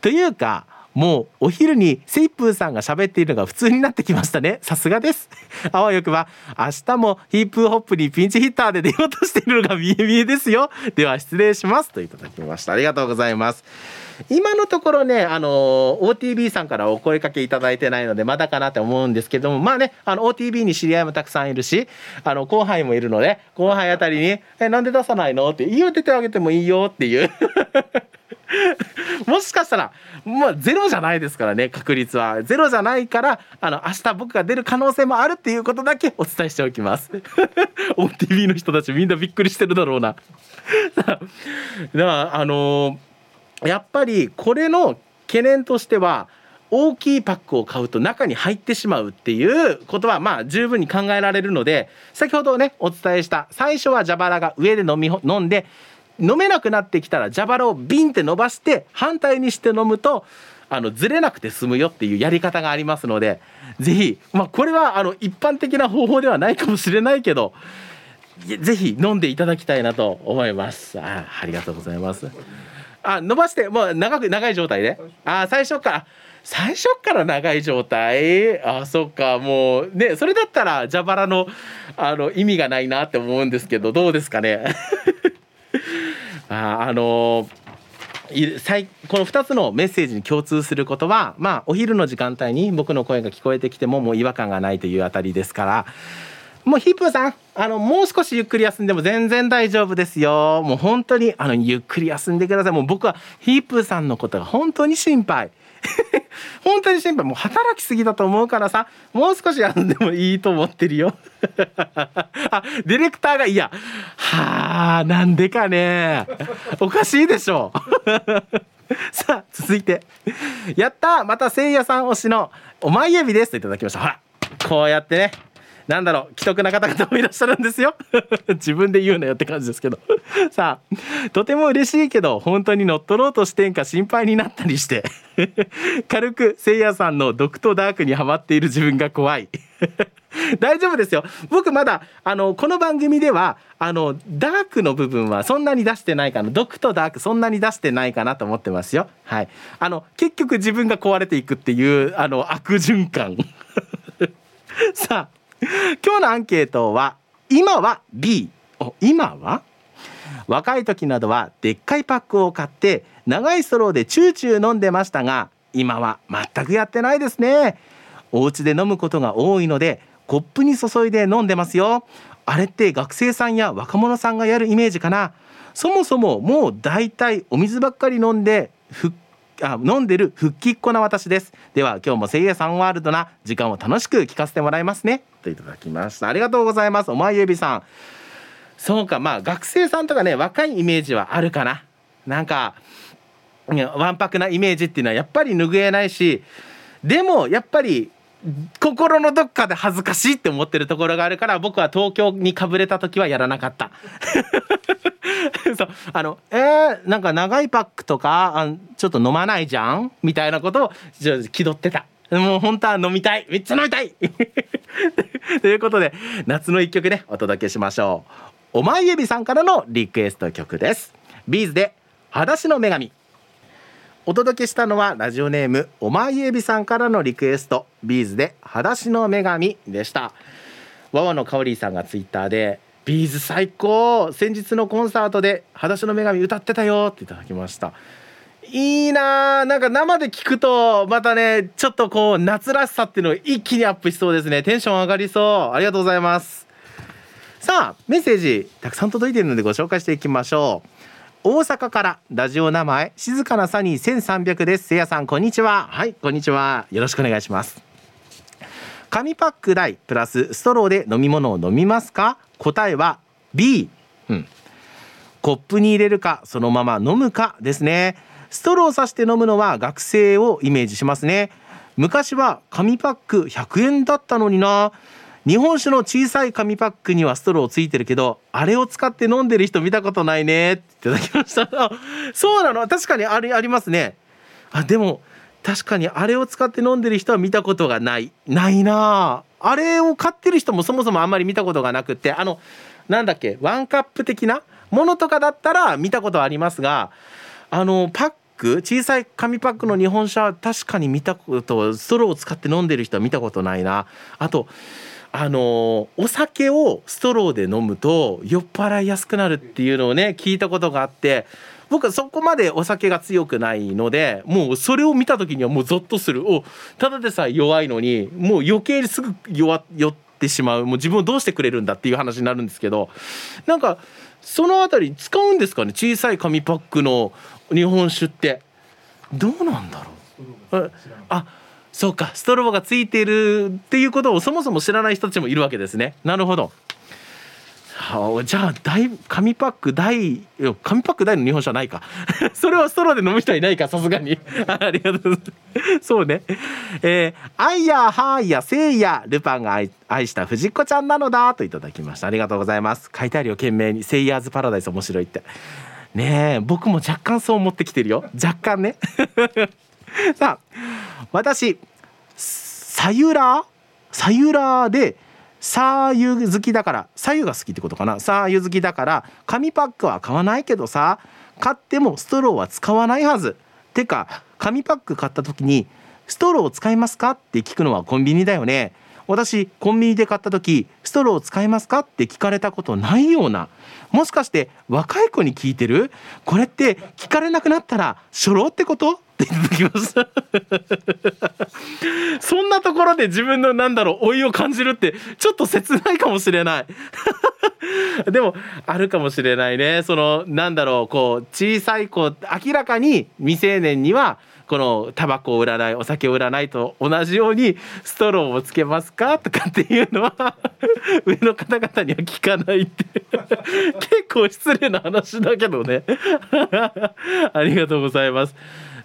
というかもうお昼にセイプーさんが喋っているのが普通になってきましたね。さすがです。あわよくば明日もヒープーホップにピンチヒッターで出ようとしているのが見え見えですよ。では失礼します。といただきました。ありがとうございます。今のところね、あの OTB さんからお声かけいただいてないので、まだかなって思うんですけども、まあね、あの、OTB に知り合いもたくさんいるし、あの、後輩もいるので、後輩あたりに、え、なんで出さないの？って、言うててあげてもいいよっていう。もしかしたら、まあ、ゼロじゃないですからね、確率は。ゼロじゃないから、あの、明日僕が出る可能性もあるっていうことだけお伝えしておきます。OTV の人たちみんなびっくりしてるだろうな。だから、あのー、やっぱりこれの懸念としては、大きいパックを買うと中に入ってしまうっていうことはまあ十分に考えられるので先ほどねお伝えした最初は蛇腹が上で飲み飲んで飲めなくなってきたら蛇腹をビンって伸ばして反対にして飲むとあのずれなくて済むよっていうやり方がありますので是非まあこれはあの一般的な方法ではないかもしれないけどぜひ飲んでいただきたいなと思います。あありがとうございます。あ伸ばしてもう長く長い状態で？あ最初から最初から長い状態？あそっかもうねそれだったら蛇腹のあの意味がないなって思うんですけどどうですかね？ああのこの2つのメッセージに共通することはまあお昼の時間帯に僕の声が聞こえてきてももう違和感がないというあたりですからもうヒップーさんあのもう少しゆっくり休んでも全然大丈夫ですよ。もう本当にあのゆっくり休んでください。もう僕はヒップーさんのことが本当に心配。本当に心配。もう働きすぎだと思うからさもう少し休んでもいいと思ってるよ。あディレクターがいやはあなんでかね。おかしいでしょ。さあ続いて。やったまたせいやさん推しのお前指ですといただきました。ほらこうやってね。なんだろう既得な方々もいらっしゃるんですよ。自分で言うなよって感じですけど。さあとても嬉しいけど本当に乗っ取ろうとしてんか心配になったりして。軽くせいやさんの毒とダークにはまっている自分が怖い。大丈夫ですよ。僕まだあのこの番組ではあのダークの部分はそんなに出してないかな。毒とダークそんなに出してないかなと思ってますよ。はい。あの結局自分が壊れていくっていうあの悪循環。さあ 今日のアンケートは今は B お。今は？若い時などはでっかいパックを買って長いストローでチューチュー飲んでましたが今は全くやってないですね。お家で飲むことが多いのでコップに注いで飲んでますよ。あれって学生さんや若者さんがやるイメージかな。そもそももう大体お水ばっかり飲んで復あ飲んでる復帰っ子な私です。では今日もせいやさんワールドな時間を楽しく聞かせてもらいますね。といただきました。ありがとうございます。お前ゆびさん。そうかまあ学生さんとかね若いイメージはあるかな。なんかわんぱくなイメージっていうのはやっぱり拭えないしでもやっぱり心のどっかで恥ずかしいって思ってるところがあるから僕は東京にかぶれた時はやらなかった。そう。あのえー、なんか長いパックとかあちょっと飲まないじゃん？みたいなことを気取ってた。もう本当は飲みたい。めっちゃ飲みたい！ということで夏の一曲ねお届けしましょう。おまいえびさんからのリクエスト曲です。 B'z で裸足の女神。お届けしたのはラジオネームおまいえびさんからのリクエスト B'z で裸足の女神でした。わわのかおりさんがツイッターでビーズ最高先日のコンサートで裸足の女神歌ってたよっていただきました。いいなーなんか生で聞くとまたねちょっとこう夏らしさっていうのを一気にアップしそうですね。テンション上がりそう。ありがとうございます。さあメッセージたくさん届いているのでご紹介していきましょう。大阪からラジオ名前静かなサニー1300です。せいやさんこんにちは。はいこんにちは。よろしくお願いします。紙パック大プラスストローで飲み物を飲みますか？答えは B、うん、コップに入れるかそのまま飲むかですね。ストローをさして飲むのは学生をイメージしますね。昔は紙パック100円だったのにな日本酒の小さい紙パックにはストローついてるけどあれを使って飲んでる人見たことないねっていただきましたそうなの。確かにあれありますね。あでも確かにあれを使って飲んでる人は見たことがない。ないな。あれを買ってる人もそもそもあんまり見たことがなくって。あのなんだっけワンカップ的な？ものとかだったら見たことはありますがあのパック？小さい紙パックの日本酒は確かに見たことストローを使って飲んでる人は見たことないな。あとあのお酒をストローで飲むと酔っ払いやすくなるっていうのをね聞いたことがあって僕はそこまでお酒が強くないのでもうそれを見た時にはもうゾッとする。おただでさえ弱いのにもう余計にすぐ弱酔ってしまう。もう自分をどうしてくれるんだっていう話になるんですけどなんかその辺り使うんですかね？小さい紙パックの日本酒って。どうなんだろう？あそうかストロボがついているっていうことをそもそも知らない人たちもいるわけですね。なるほど、じゃあ大紙パック大紙パック大の日本酒はないか。それはストローで飲む人はいないかさすがに。ありがとうございます。そうね。えー、アイヤーハーイヤセイヤルパンが愛愛した藤子ちゃんなのだといただきました。ありがとうございます。書いてあるよ懸命に。セイヤーズパラダイス面白いって。ねえ僕も若干そう思ってきてるよ。若干ね。さあ私さゆら？さゆらでさゆ好きだからさゆが好きってことかな？さゆ好きだから紙パックは買わないけどさ買ってもストローは使わないはず。てか紙パック買った時にストローを使いますかって聞くのはコンビニだよね。私コンビニで買った時ストローを使いますかって聞かれたことないような。もしかして若い子に聞いてる？これって聞かれなくなったら初老ってこと？って言ってきました。そんなところで自分のなんだろう老いを感じるってちょっと切ないかもしれない。でもあるかもしれないね。そのなんだろうこう小さい子明らかに未成年にはこのタバコを売らないお酒を売らないと同じようにストローをつけますか？とかっていうのは 上の方々には聞かないって。結構失礼な話だけどね。ありがとうございます。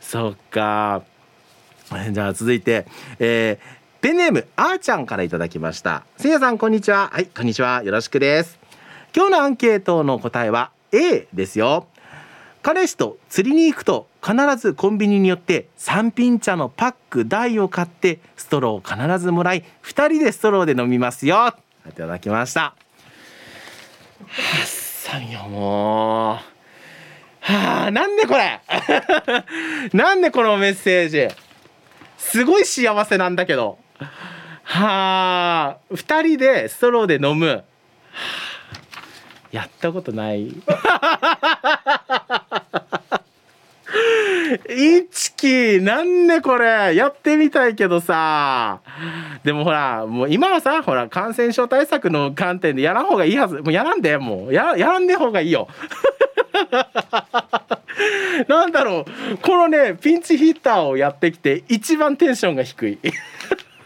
そっか。じゃあ続いて、えー、ペンネームあーちゃんからいただきました。せいやさんこんにちは。はいこんにちは。よろしくです。今日のアンケートの答えは A ですよ。彼氏と釣りに行くと必ずコンビニによって三品茶のパック大を買ってストローを必ずもらい2人でストローで飲みますよ。いただきました。はっさんよもう。はあなんでこれ？なんでこのメッセージ？すごい幸せなんだけど。はあ2人でストローで飲む、はあ、やったことない。イチキなんでこれ。やってみたいけどさ。でもほらもう今はさほら感染症対策の観点でやらん方がいいはず。もうやらんでもう。ややらんで方がいいよ。なんだろう。このねピンチヒッターをやってきて一番テンションが低い。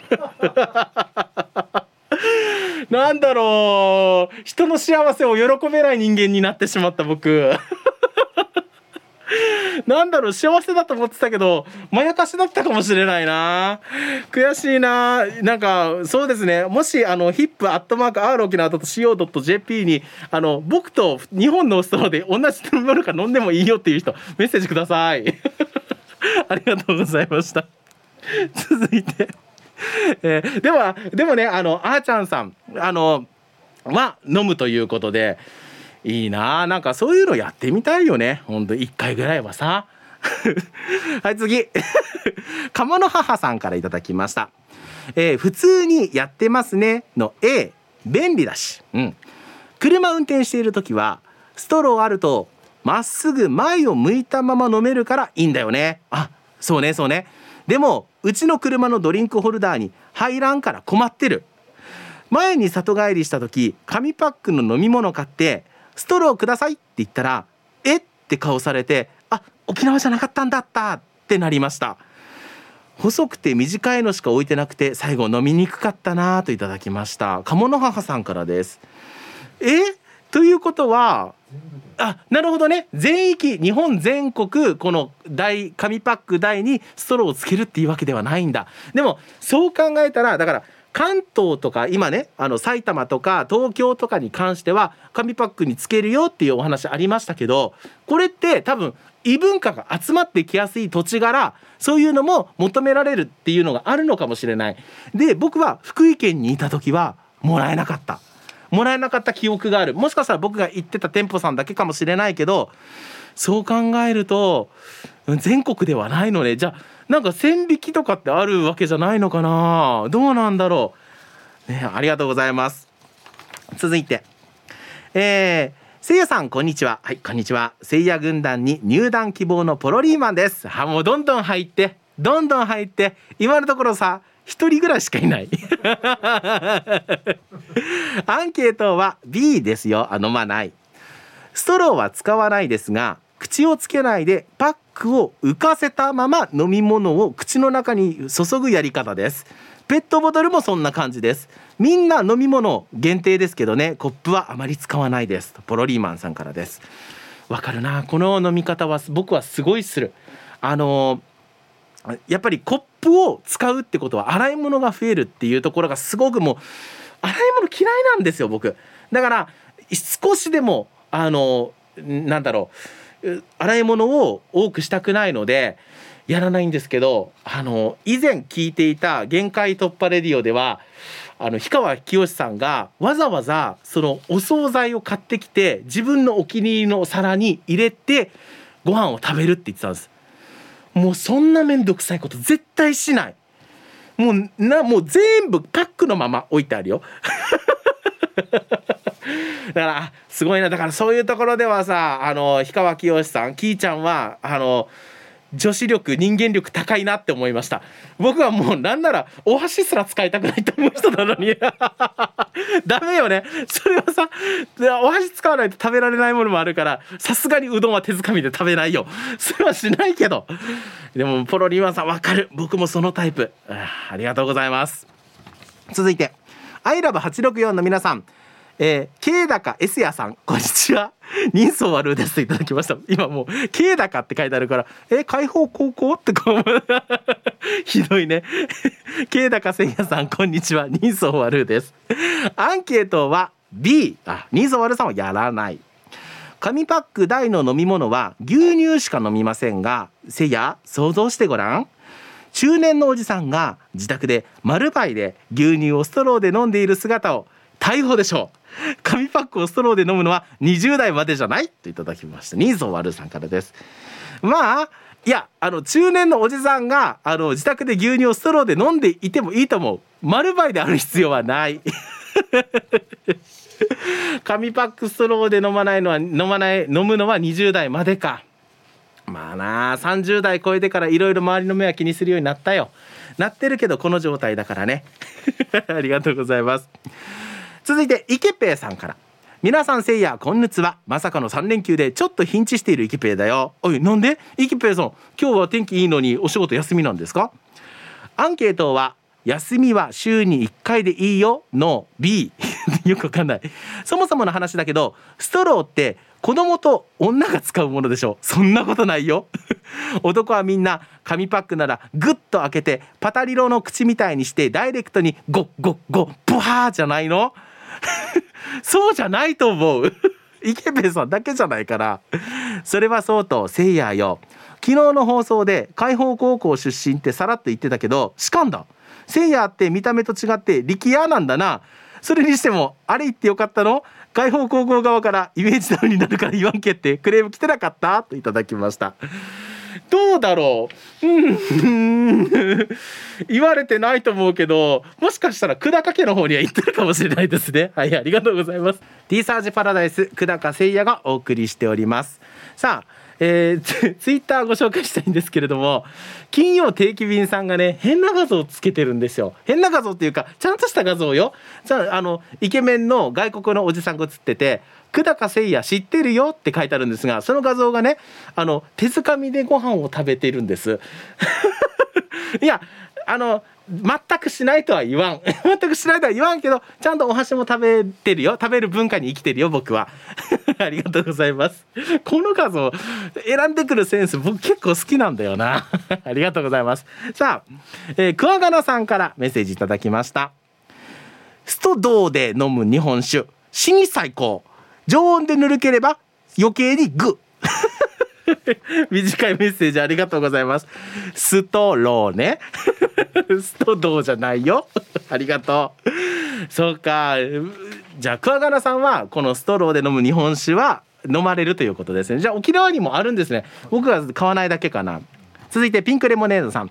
なんだろう。人の幸せを喜べない人間になってしまった僕。なんだろう幸せだと思ってたけどまやかしだったかもしれないな。悔しいな。なんかそうですね。もしあのヒップアットマーク R 沖縄 .co.jp にあの僕と日本のストローで同じ飲み物か飲んでもいいよっていう人メッセージください。ありがとうございました。続いて。えー、ではでもねあのあーちゃんさんあのは飲むということでいいな。なんかそういうのやってみたいよね。ほんと1回ぐらいはさ。はい次。鴨の母さんからいただきました、えー、普通にやってますね。の A 便利だし、うん、車運転している時はストローあるとまっすぐ前を向いたまま飲めるからいいんだよね。あそうねそうね。でもうちの車のドリンクホルダーに入らんから困ってる。前に里帰りした時紙パックの飲み物買ってストローくださいって言ったらえっ？て顔されてあ沖縄じゃなかったんだったってなりました。細くて短いのしか置いてなくて最後飲みにくかったなといただきました。鴨の母さんからですえ？ということはあなるほどね。全域日本全国この大紙パック台にストローをつけるっていうわけではないんだ。でもそう考えたらだから関東とか今ねあの埼玉とか東京とかに関しては紙パックにつけるよっていうお話ありましたけどこれって多分異文化が集まってきやすい土地柄そういうのも求められるっていうのがあるのかもしれない。で僕は福井県にいた時はもらえなかった。もらえなかった記憶がある。もしかしたら僕が行ってた店舗さんだけかもしれないけどそう考えると全国ではないのね。じゃあなんか線引きとかってあるわけじゃないのかな。どうなんだろう。ねありがとうございます。続いて。えー、せいやさんこんにちは。はいこんにちは。せいや軍団に入団希望のポロリーマンです。はもうどんどん入ってどんどん入って今のところさ一人ぐらいしかいない。アンケートは B ですよ。あ飲まない。ストローは使わないですが口をつけないでパックを浮かせたまま飲み物を口の中に注ぐやり方です。ペットボトルもそんな感じです。みんな飲み物限定ですけどね。コップはあまり使わないです。ポロリーマンさんからです。わかるな。この飲み方は僕はすごいする。あのやっぱりコップを使うってことは洗い物が増えるっていうところがすごくもう洗い物嫌いなんですよ僕。だから少しでもあのなんだろう。洗い物を多くしたくないのでやらないんですけどあの以前聞いていた「限界突破レディオ」ではあの氷川きよしさんがわざわざそのお惣菜を買ってきて自分のお気に入りのお皿に入れてご飯を食べるって言ってたんです。もうそんな面倒くさいこと絶対しない。もうなもう全部パックのまま置いてあるよ。だからすごいな。だからそういうところではさあの氷川きよしさんきーちゃんはあの女子力人間力高いなって思いました。僕はもうなんならお箸すら使いたくないと思う人なのに。ダメよね。それはさお箸使わないと食べられないものもあるからさすがにうどんは手づかみで食べないよ。それはしないけど。でもポロリワンさんわかる。僕もそのタイプ。ありがとうございます。続いて。アイラブ864の皆さん。えー、K 高 S 屋さん。こんにちは。人相悪です。といただきました。今もう K 高って書いてあるから。え開放高校ってこう ひどいね。K 高せいやさん。こんにちは。人相悪です。アンケートは B あ人相悪さんはやらない。紙パック大の飲み物は牛乳しか飲みませんがせいや想像してごらん。中年のおじさんが自宅で丸パイで牛乳をストローで飲んでいる姿を逮捕でしょう。紙パックをストローで飲むのは20代までじゃないといただきましたニーズを悪さんからです。まあいやあの中年のおじさんがあの自宅で牛乳をストローで飲んでいてもいいと思う。丸バイである必要はない。紙パックストローで飲まないのは飲まない飲むのは20代までか。まあな30代超えてからいろいろ周りの目は気にするようになったよ。なってるけどこの状態だからね。ありがとうございます。続いて池ペイさんから。皆さんせいやこんにちはまさかの3連休でちょっとピンチしている池ペイだよ。おいなんで？池ペイさん今日は天気いいのにお仕事休みなんですか？アンケートは休みは週に1回でいいよの B よくわかんない。そもそもの話だけどストローって子供と女が使うものでしょう。そんなことないよ。男はみんな紙パックならグッと開けてパタリロの口みたいにしてダイレクトにゴッゴッゴッブハーじゃないの？そうじゃないと思う。池部さんだけじゃないから。それはそうとせいやよ。昨日の放送で海邦高校出身ってさらっと言ってたけどしかんだ。せいやって見た目と違って力也なんだな。それにしてもあれ言ってよかったの？解放高校側からイメージダウンになるから言わんけってクレーム来てなかった？といただきました。どうだろう？うん。言われてないと思うけどもしかしたら久高家の方には行ってるかもしれないですね。はいありがとうございます。T サージパラダイス久高誠也がお送りしております。さあえー、ツイッターご紹介したいんですけれども金曜定期便さんがね変な画像をつけてるんですよ。変な画像っていうかちゃんとした画像よ。じゃあのイケメンの外国のおじさんが写ってて久高誠也知ってるよって書いてあるんですがその画像がねあの手づかみでご飯を食べているんです。いやあの全くしないとは言わん。全くしないとは言わんけどちゃんとお箸も食べてるよ。食べる文化に生きてるよ僕は。ありがとうございます。この画像選んでくるセンス僕結構好きなんだよな。ありがとうございます。さあ、えー、クワガナさんからメッセージいただきました。ストドーで飲む日本酒。死に最高。常温でぬるければ余計にグ 短いメッセージありがとうございます。ストローね。ストドーじゃないよ。ありがとう。そうか。じゃあクワガナさんはこのストローで飲む日本酒は飲まれるということですね。じゃあ沖縄にもあるんですね。僕が買わないだけかな。続いてピンクレモネードさん。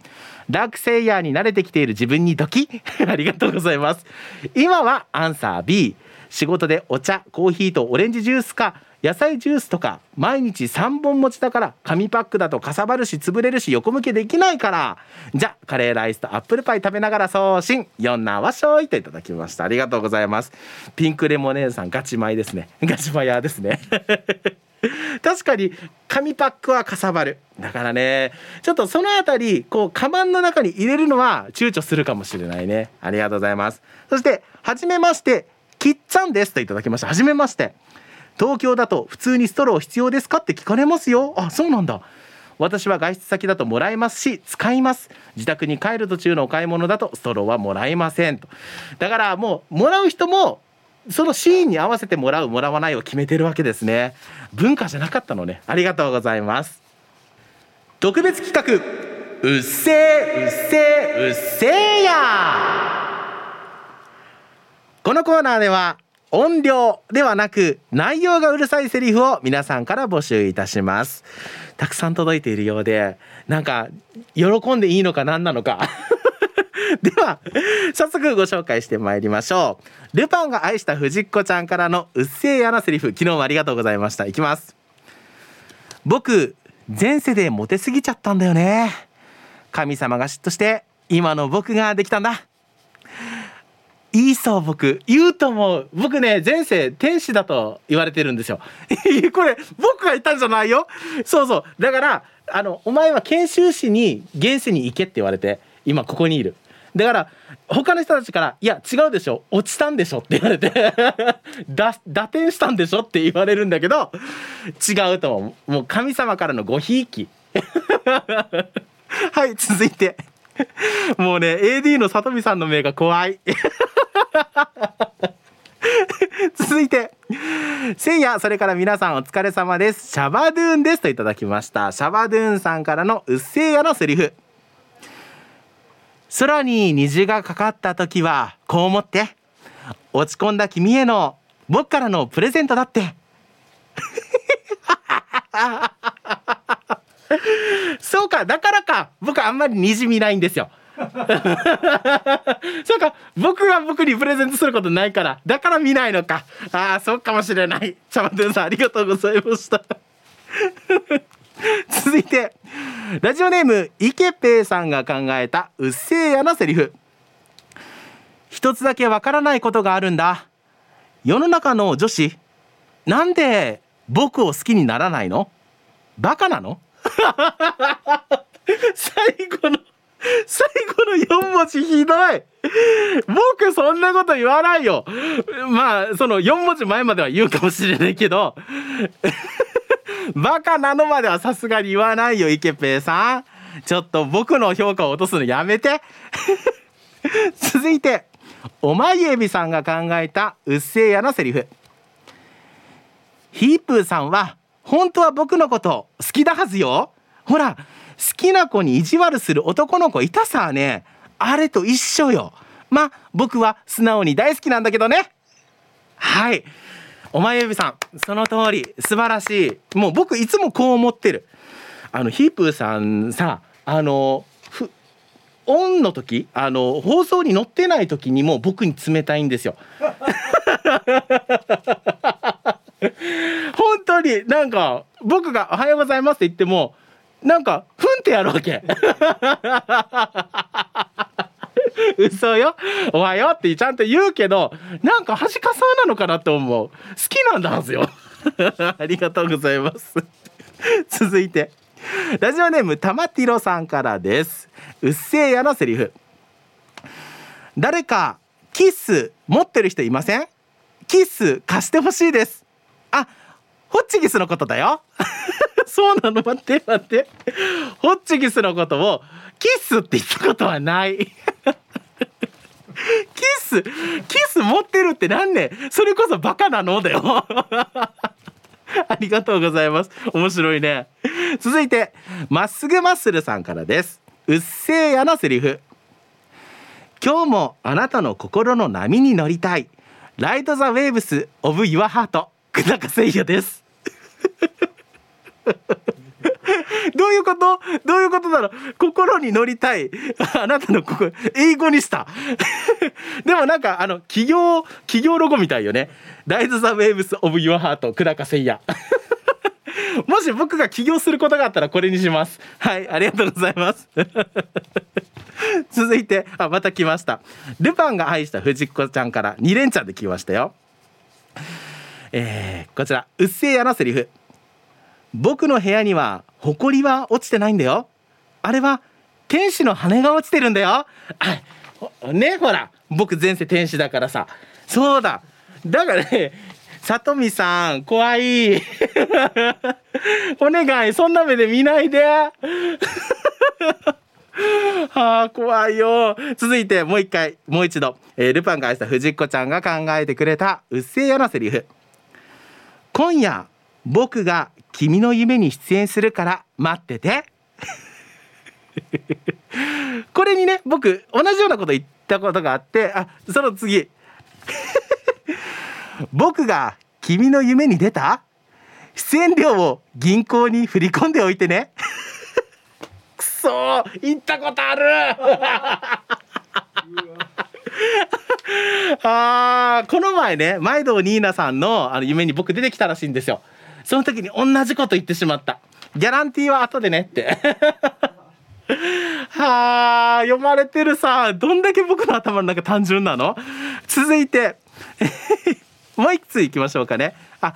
ダークセイヤーに慣れてきている自分にドキ。ありがとうございます。今はアンサー B 仕事でお茶コーヒーとオレンジジュースか野菜ジュースとか毎日3本持ちだから紙パックだとかさばるし潰れるし横向けできないから。じゃカレーライスとアップルパイ食べながら送信。4なわしょいといただきました。ありがとうございます。ピンクレモネードさんガチ米ですね。ガチマヤですね。確かに紙パックはかさばる。だからねちょっとその辺りこうカバンの中に入れるのは躊躇するかもしれないね。ありがとうございます。そして初めましてきっちゃんですといただきました初めまして。東京だと普通にストロー必要ですか？って聞かれますよあそうなんだ。私は外出先だともらえますし使います。自宅に帰る途中のお買い物だとストローはもらえません。と。だからもうもらう人もそのシーンに合わせてもらうもらわないを決めてるわけですね。文化じゃなかったのね。ありがとうございます。特別企画。うっせーうっせーうっせーやこのコーナーでは音量ではなく内容がうるさいセリフを皆さんから募集いたします。たくさん届いているようでなんか喜んでいいのか何なのか。では早速ご紹介してまいりましょう。ルパンが愛した藤子ちゃんからのうっせぇやなセリフ。昨日もありがとうございました。いきます。僕前世でモテすぎちゃったんだよね。神様が嫉妬して今の僕ができたんだ。いいそう僕言うと思う僕ね前世天使だと言われてるんですよ。これ僕が言ったんじゃないよ。そうそう。だからあのお前は研修士に現世に行けって言われて今ここにいる。だから他の人たちから「いや違うでしょ。落ちたんでしょ」って言われて。だ打点したんでしょって言われるんだけど違うと思う。もう神様からのごひいき。はい続いて。もうね AD の里見さんの目が怖い。続いてせいやそれから皆さんお疲れ様です。シャバドゥーンですといただきました。シャバドゥーンさんからのうっせいやのセリフ。空に虹がかかった時はこう思って落ち込んだ君への僕からのプレゼントだって。そうかだからか僕あんまり虹見ないんですよ。そうか僕が僕にプレゼントすることないからだから見ないのか。ああそうかもしれない。シャマトゥンさんありがとうございました。続いてラジオネームイケペイさんが考えたうっせぇやなセリフ。一つだけわからないことがあるんだ。世の中の女子なんで僕を好きにならないの？バカなの？最後の最後の4文字ひどい。僕そんなこと言わないよ。まあその4文字前までは言うかもしれないけど。バカなのまではさすがに言わないよイケペイさん。ちょっと僕の評価を落とすのやめて。続いてお前エビさんが考えたうっせぇやなセリフ。ヒープーさんは本当は僕のこと好きだはずよ。ほら好きな子に意地悪する男の子いたさね。あれと一緒よ。まあ僕は素直に大好きなんだけどね。はい。お前指さんその通り。素晴らしい。もう僕いつもこう思ってる。あのヒープーさんさあのオンの時あの放送に載ってない時にも僕に冷たいんですよ。本当になんか僕が「おはようございます」って言ってもなんかふんってやるわけ。嘘よ。おはよう。ってちゃんと言うけどなんか端かさなのかなって思う。好きなんだはずよ。ありがとうございます。続いて。ラジオネームたまティロさんからです。うっせぇやのセリフ。誰かキス持ってる人いません？キス貸してほしいです。あホッチキスのことだよ。そうなの？待って待って。ホッチキスのことをキスって言ったことはない。キスキス持ってるってなんねそれこそバカなのだよ。ありがとうございます。面白いね。続いてまっすぐマッスルさんからです。うっせぇやなセリフ。今日もあなたの心の波に乗りたい。ライトザウェーブスオブユアハート久高誠也です。どういうこと？どういうことだろう心に乗りたい。あなたの心英語にした。でもなんかあの企業企業ロゴみたいよね。ライズ・ザ・ウェーブス・オブ・ユア・ハート久高誠也もし僕が起業することがあったらこれにします。はいありがとうございます。続いてあまた来ました。ルパンが愛した藤子ちゃんから2連チャンで来ましたよ。えー、こちら。うっせぇやなセリフ。僕の部屋には埃は落ちてないんだよ。あれは天使の羽が落ちてるんだよ。ねほら僕前世天使だからさ。そうだ。だからね里見さん怖い。お願いそんな目で見ないで。は あ怖いよ。続いてもう一回もう一度、えー、ルパンが愛した藤子ちゃんが考えてくれたうっせぇやなセリフ。今夜僕が君の夢に出演するから待ってて。これにね僕同じようなこと言ったことがあってあその次。僕が君の夢に出た？出演料を銀行に振り込んでおいてね。くそ行ったことある。あーこの前ね毎度ニーナさんのあの夢に僕出てきたらしいんですよ。その時に同じこと言ってしまった。ギャランティーは後でねって。はあ読まれてるさ。どんだけ僕の頭の中単純なの？続いて もう一ついきましょうかね。あ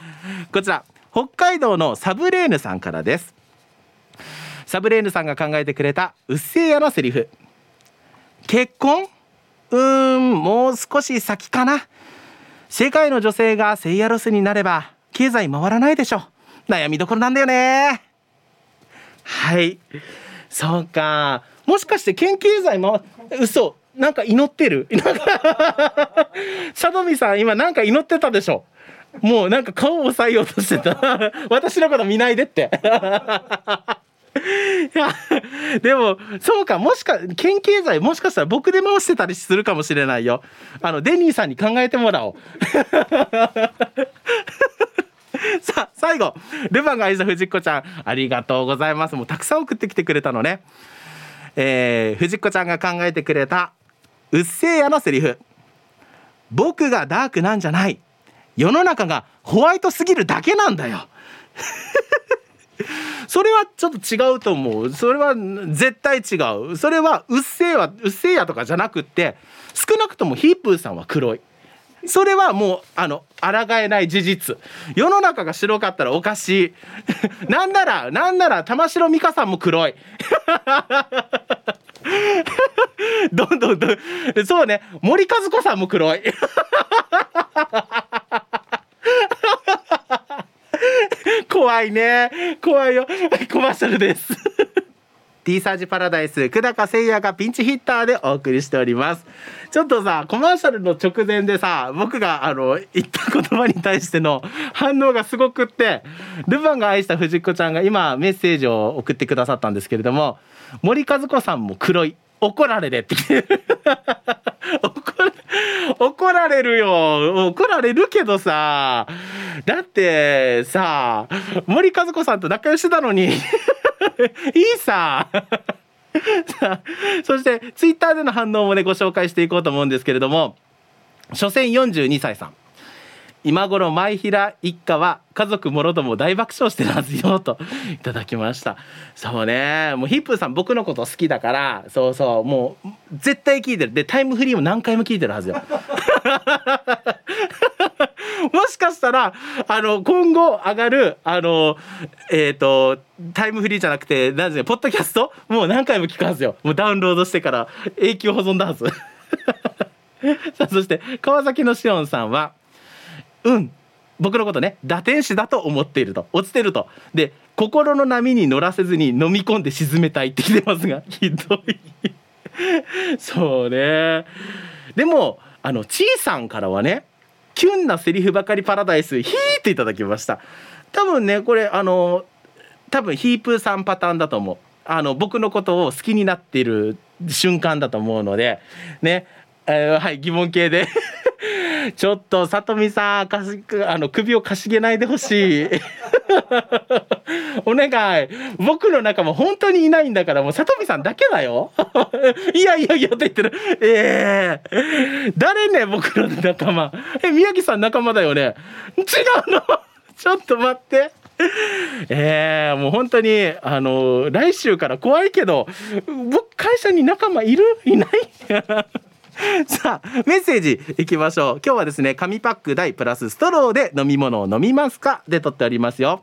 こちら。北海道のサブレーヌさんからです。サブレーヌさんが考えてくれたうっせぇやのセリフ。結婚？うーんもう少し先かな。世界の女性がセイヤロスになれば経済回らないでしょ。悩みどころなんだよね。はい。そうか。もしかして県経済回嘘。なんか祈ってる？なんかサドミさん今なんか祈ってたでしょ。もうなんか顔を押さえようとしてた。私のこと見ないでって。いやでもそうか。もしか県経済もしかしたら僕で回してたりするかもしれないよ。あのデニーさんに考えてもらおう。さあ最後。ルパンが愛した藤子ちゃん。ありがとうございます。もうたくさん送ってきてくれたのね。えー、藤子ちゃんが考えてくれたうっせぇやのセリフ。僕がダークなんじゃない。世の中がホワイトすぎるだけなんだよ。それはちょっと違うと思う。それは絶対違う。それはうっせぇわうっせぇやとかじゃなくって少なくともヒープーさんは黒い。それはもうあの抗えない事実。世の中が白かったらおかしい。なんならなんなら玉城美香さんも黒い。どんどんどんそうね。森和子さんも黒い。怖いね。怖いよ。コマーシャルです。T サージパラダイス久高誠也がピンチヒッターでお送りしております。ちょっとさコマーシャルの直前でさ僕があの言った言葉に対しての反応がすごくってルヴァンが愛した藤子ちゃんが今メッセージを送ってくださったんですけれども森和子さんも黒い。怒られでって怒 怒られるよ。怒られるけどさ。だってさ森和子さんと仲良しだのに。いいさ。さ あそしてツイッターでの反応もねご紹介していこうと思うんですけれども。所詮42歳さん。今頃前平一家は家族もろとも大爆笑してるはずよといただきました。そうね。もうヒップさん僕のこと好きだからそうそう。もう絶対聞いてる。でタイムフリーも何回も聞いてるはずよ。もしかしたらあの今後上がるあのえっ、ー、とタイムフリーじゃなくて何ですポッドキャストもう何回も聞くはずよ。もうダウンロードしてから永久保存だはず。さあそして川崎のしおんさんはうん。僕のことね打天使だと思っていると。落ちてると。で心の波に乗らせずに飲み込んで沈めたいって来てますが ひどい。そうね。でもあのちいさんからはねキュンなセリフばかりパラダイスヒーっていただきました。多分ねこれあの多分ヒープーさんパターンだと思う。あの僕のことを好きになっている瞬間だと思うのでね、えー、はい疑問形で。ちょっと里見さんかしあの首をかしげないでほしい。お願い。僕の仲間本当にいないんだからもう里見さんだけだよ。いやいやいやって言ってる。ええー、誰ね僕の仲間。え宮城さん仲間だよね。違うの。ちょっと待って。えー、もう本当にあの来週から怖いけど僕会社に仲間いる？いない？さあメッセージいきましょう。今日はですね紙パック大プラスストローで飲み物を飲みますか？で撮っておりますよ。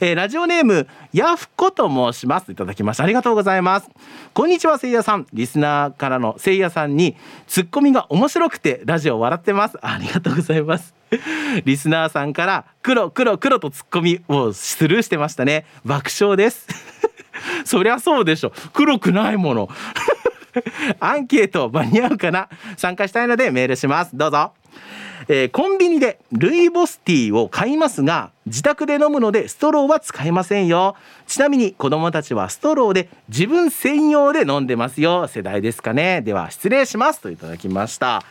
えー、ラジオネームヤフコと申します。いただきました。ありがとうございます。こんにちはせいやさん。リスナーからのせいやさんにツッコミが面白くてラジオ笑ってます。ありがとうございます。リスナーさんから黒黒黒とツッコミをスルーしてましたね。爆笑です。そりゃそうでしょ。黒くないもの。アンケート間に合うかな？参加したいのでメールします。どうぞ。えー、コンビニでルイボスティーを買いますが自宅で飲むのでストローは使えませんよ。ちなみに子供たちはストローで自分専用で飲んでますよ。世代ですかね。では失礼します。といただきました。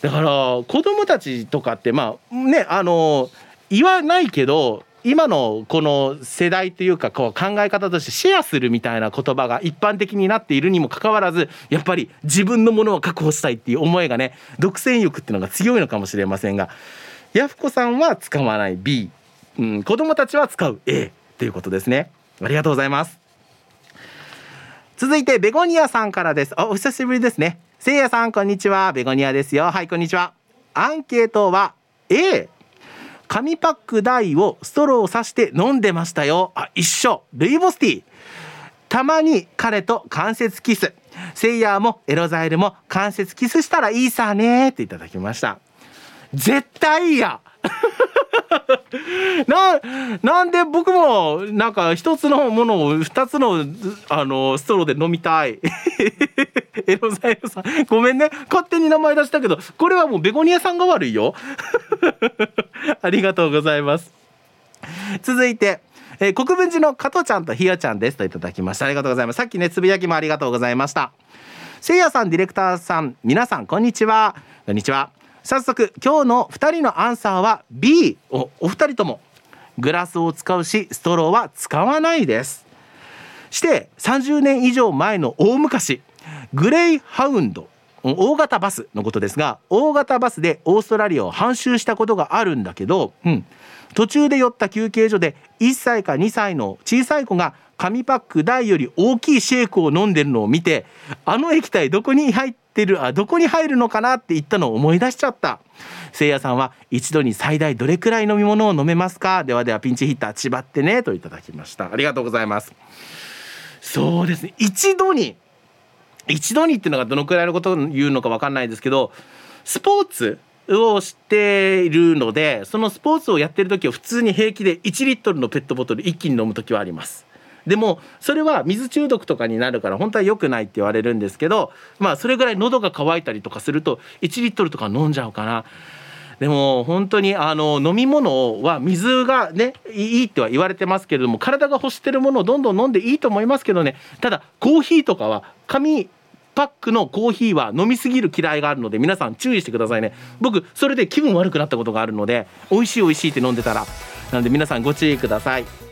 だから子供たちとかってまあねあの言わないけど今のこの世代というかこう考え方としてシェアするみたいな言葉が一般的になっているにもかかわらずやっぱり自分のものを確保したいっていう思いがね独占欲っていうのが強いのかもしれませんがやふこさんは使わない B、うん、子供たちは使う A ということですね。ありがとうございます。続いてベゴニアさんからです。あお久しぶりですね。せいやさんこんにちは。ベゴニアですよ。はいこんにちは。アンケートは A 紙パック大をストローを刺して飲んでましたよ。あ一緒。ルイボスティー。たまに彼と関節キス。セイヤーもエロザイルも関節キスしたらいいさねっていただきました。絶対いいや ななんで僕もなんか一つのものを二つのあのストローで飲みたい。エロザイルさん。ごめんね。勝手に名前出したけどこれはもうベゴニアさんが悪いよ。ありがとうございます。続いてえー、国分寺の加藤ちゃんとひよちゃんですといただきました。ありがとうございます。さっきねつぶやきもありがとうございました。せいやさんディレクターさん皆さんこんにちは。こんにちは。早速今日の2人のアンサーは B おお二人とも。グラスを使うしストローは使わないです。して30年以上前の大昔。グレイハウンド。大型バスのことですが大型バスでオーストラリアを半周したことがあるんだけど、うん、途中で寄った休憩所で1歳か2歳の小さい子が紙パック大より大きいシェイクを飲んでるのを見てあの液体どこに入ってるあどこに入るのかなって言ったのを思い出しちゃった。せいやさんは一度に最大どれくらい飲み物を飲めますか？ではではピンチヒッター千葉ってねといただきました。ありがとうございます。そうですね。一度に一度にっていうのがどのくらいのことを言うのか分かんないですけどスポーツをしているのでそのスポーツをやってる時は普通に平気で1リットルのペットボトル一気に飲む時はあります。でもそれは水中毒とかになるから本当は良くないって言われるんですけどまあそれぐらい喉が渇いたりとかすると1リットルとか飲んじゃうかなでも本当にあの飲み物は水がねいいっては言われてますけれども体が欲してるものをどんどん飲んでいいと思いますけどね。ただコーヒーとかは紙パックのコーヒーは飲みすぎる嫌いがあるので皆さん注意してくださいね。僕それで気分悪くなったことがあるので美味しい美味しいって飲んでたら。なので皆さんご注意ください。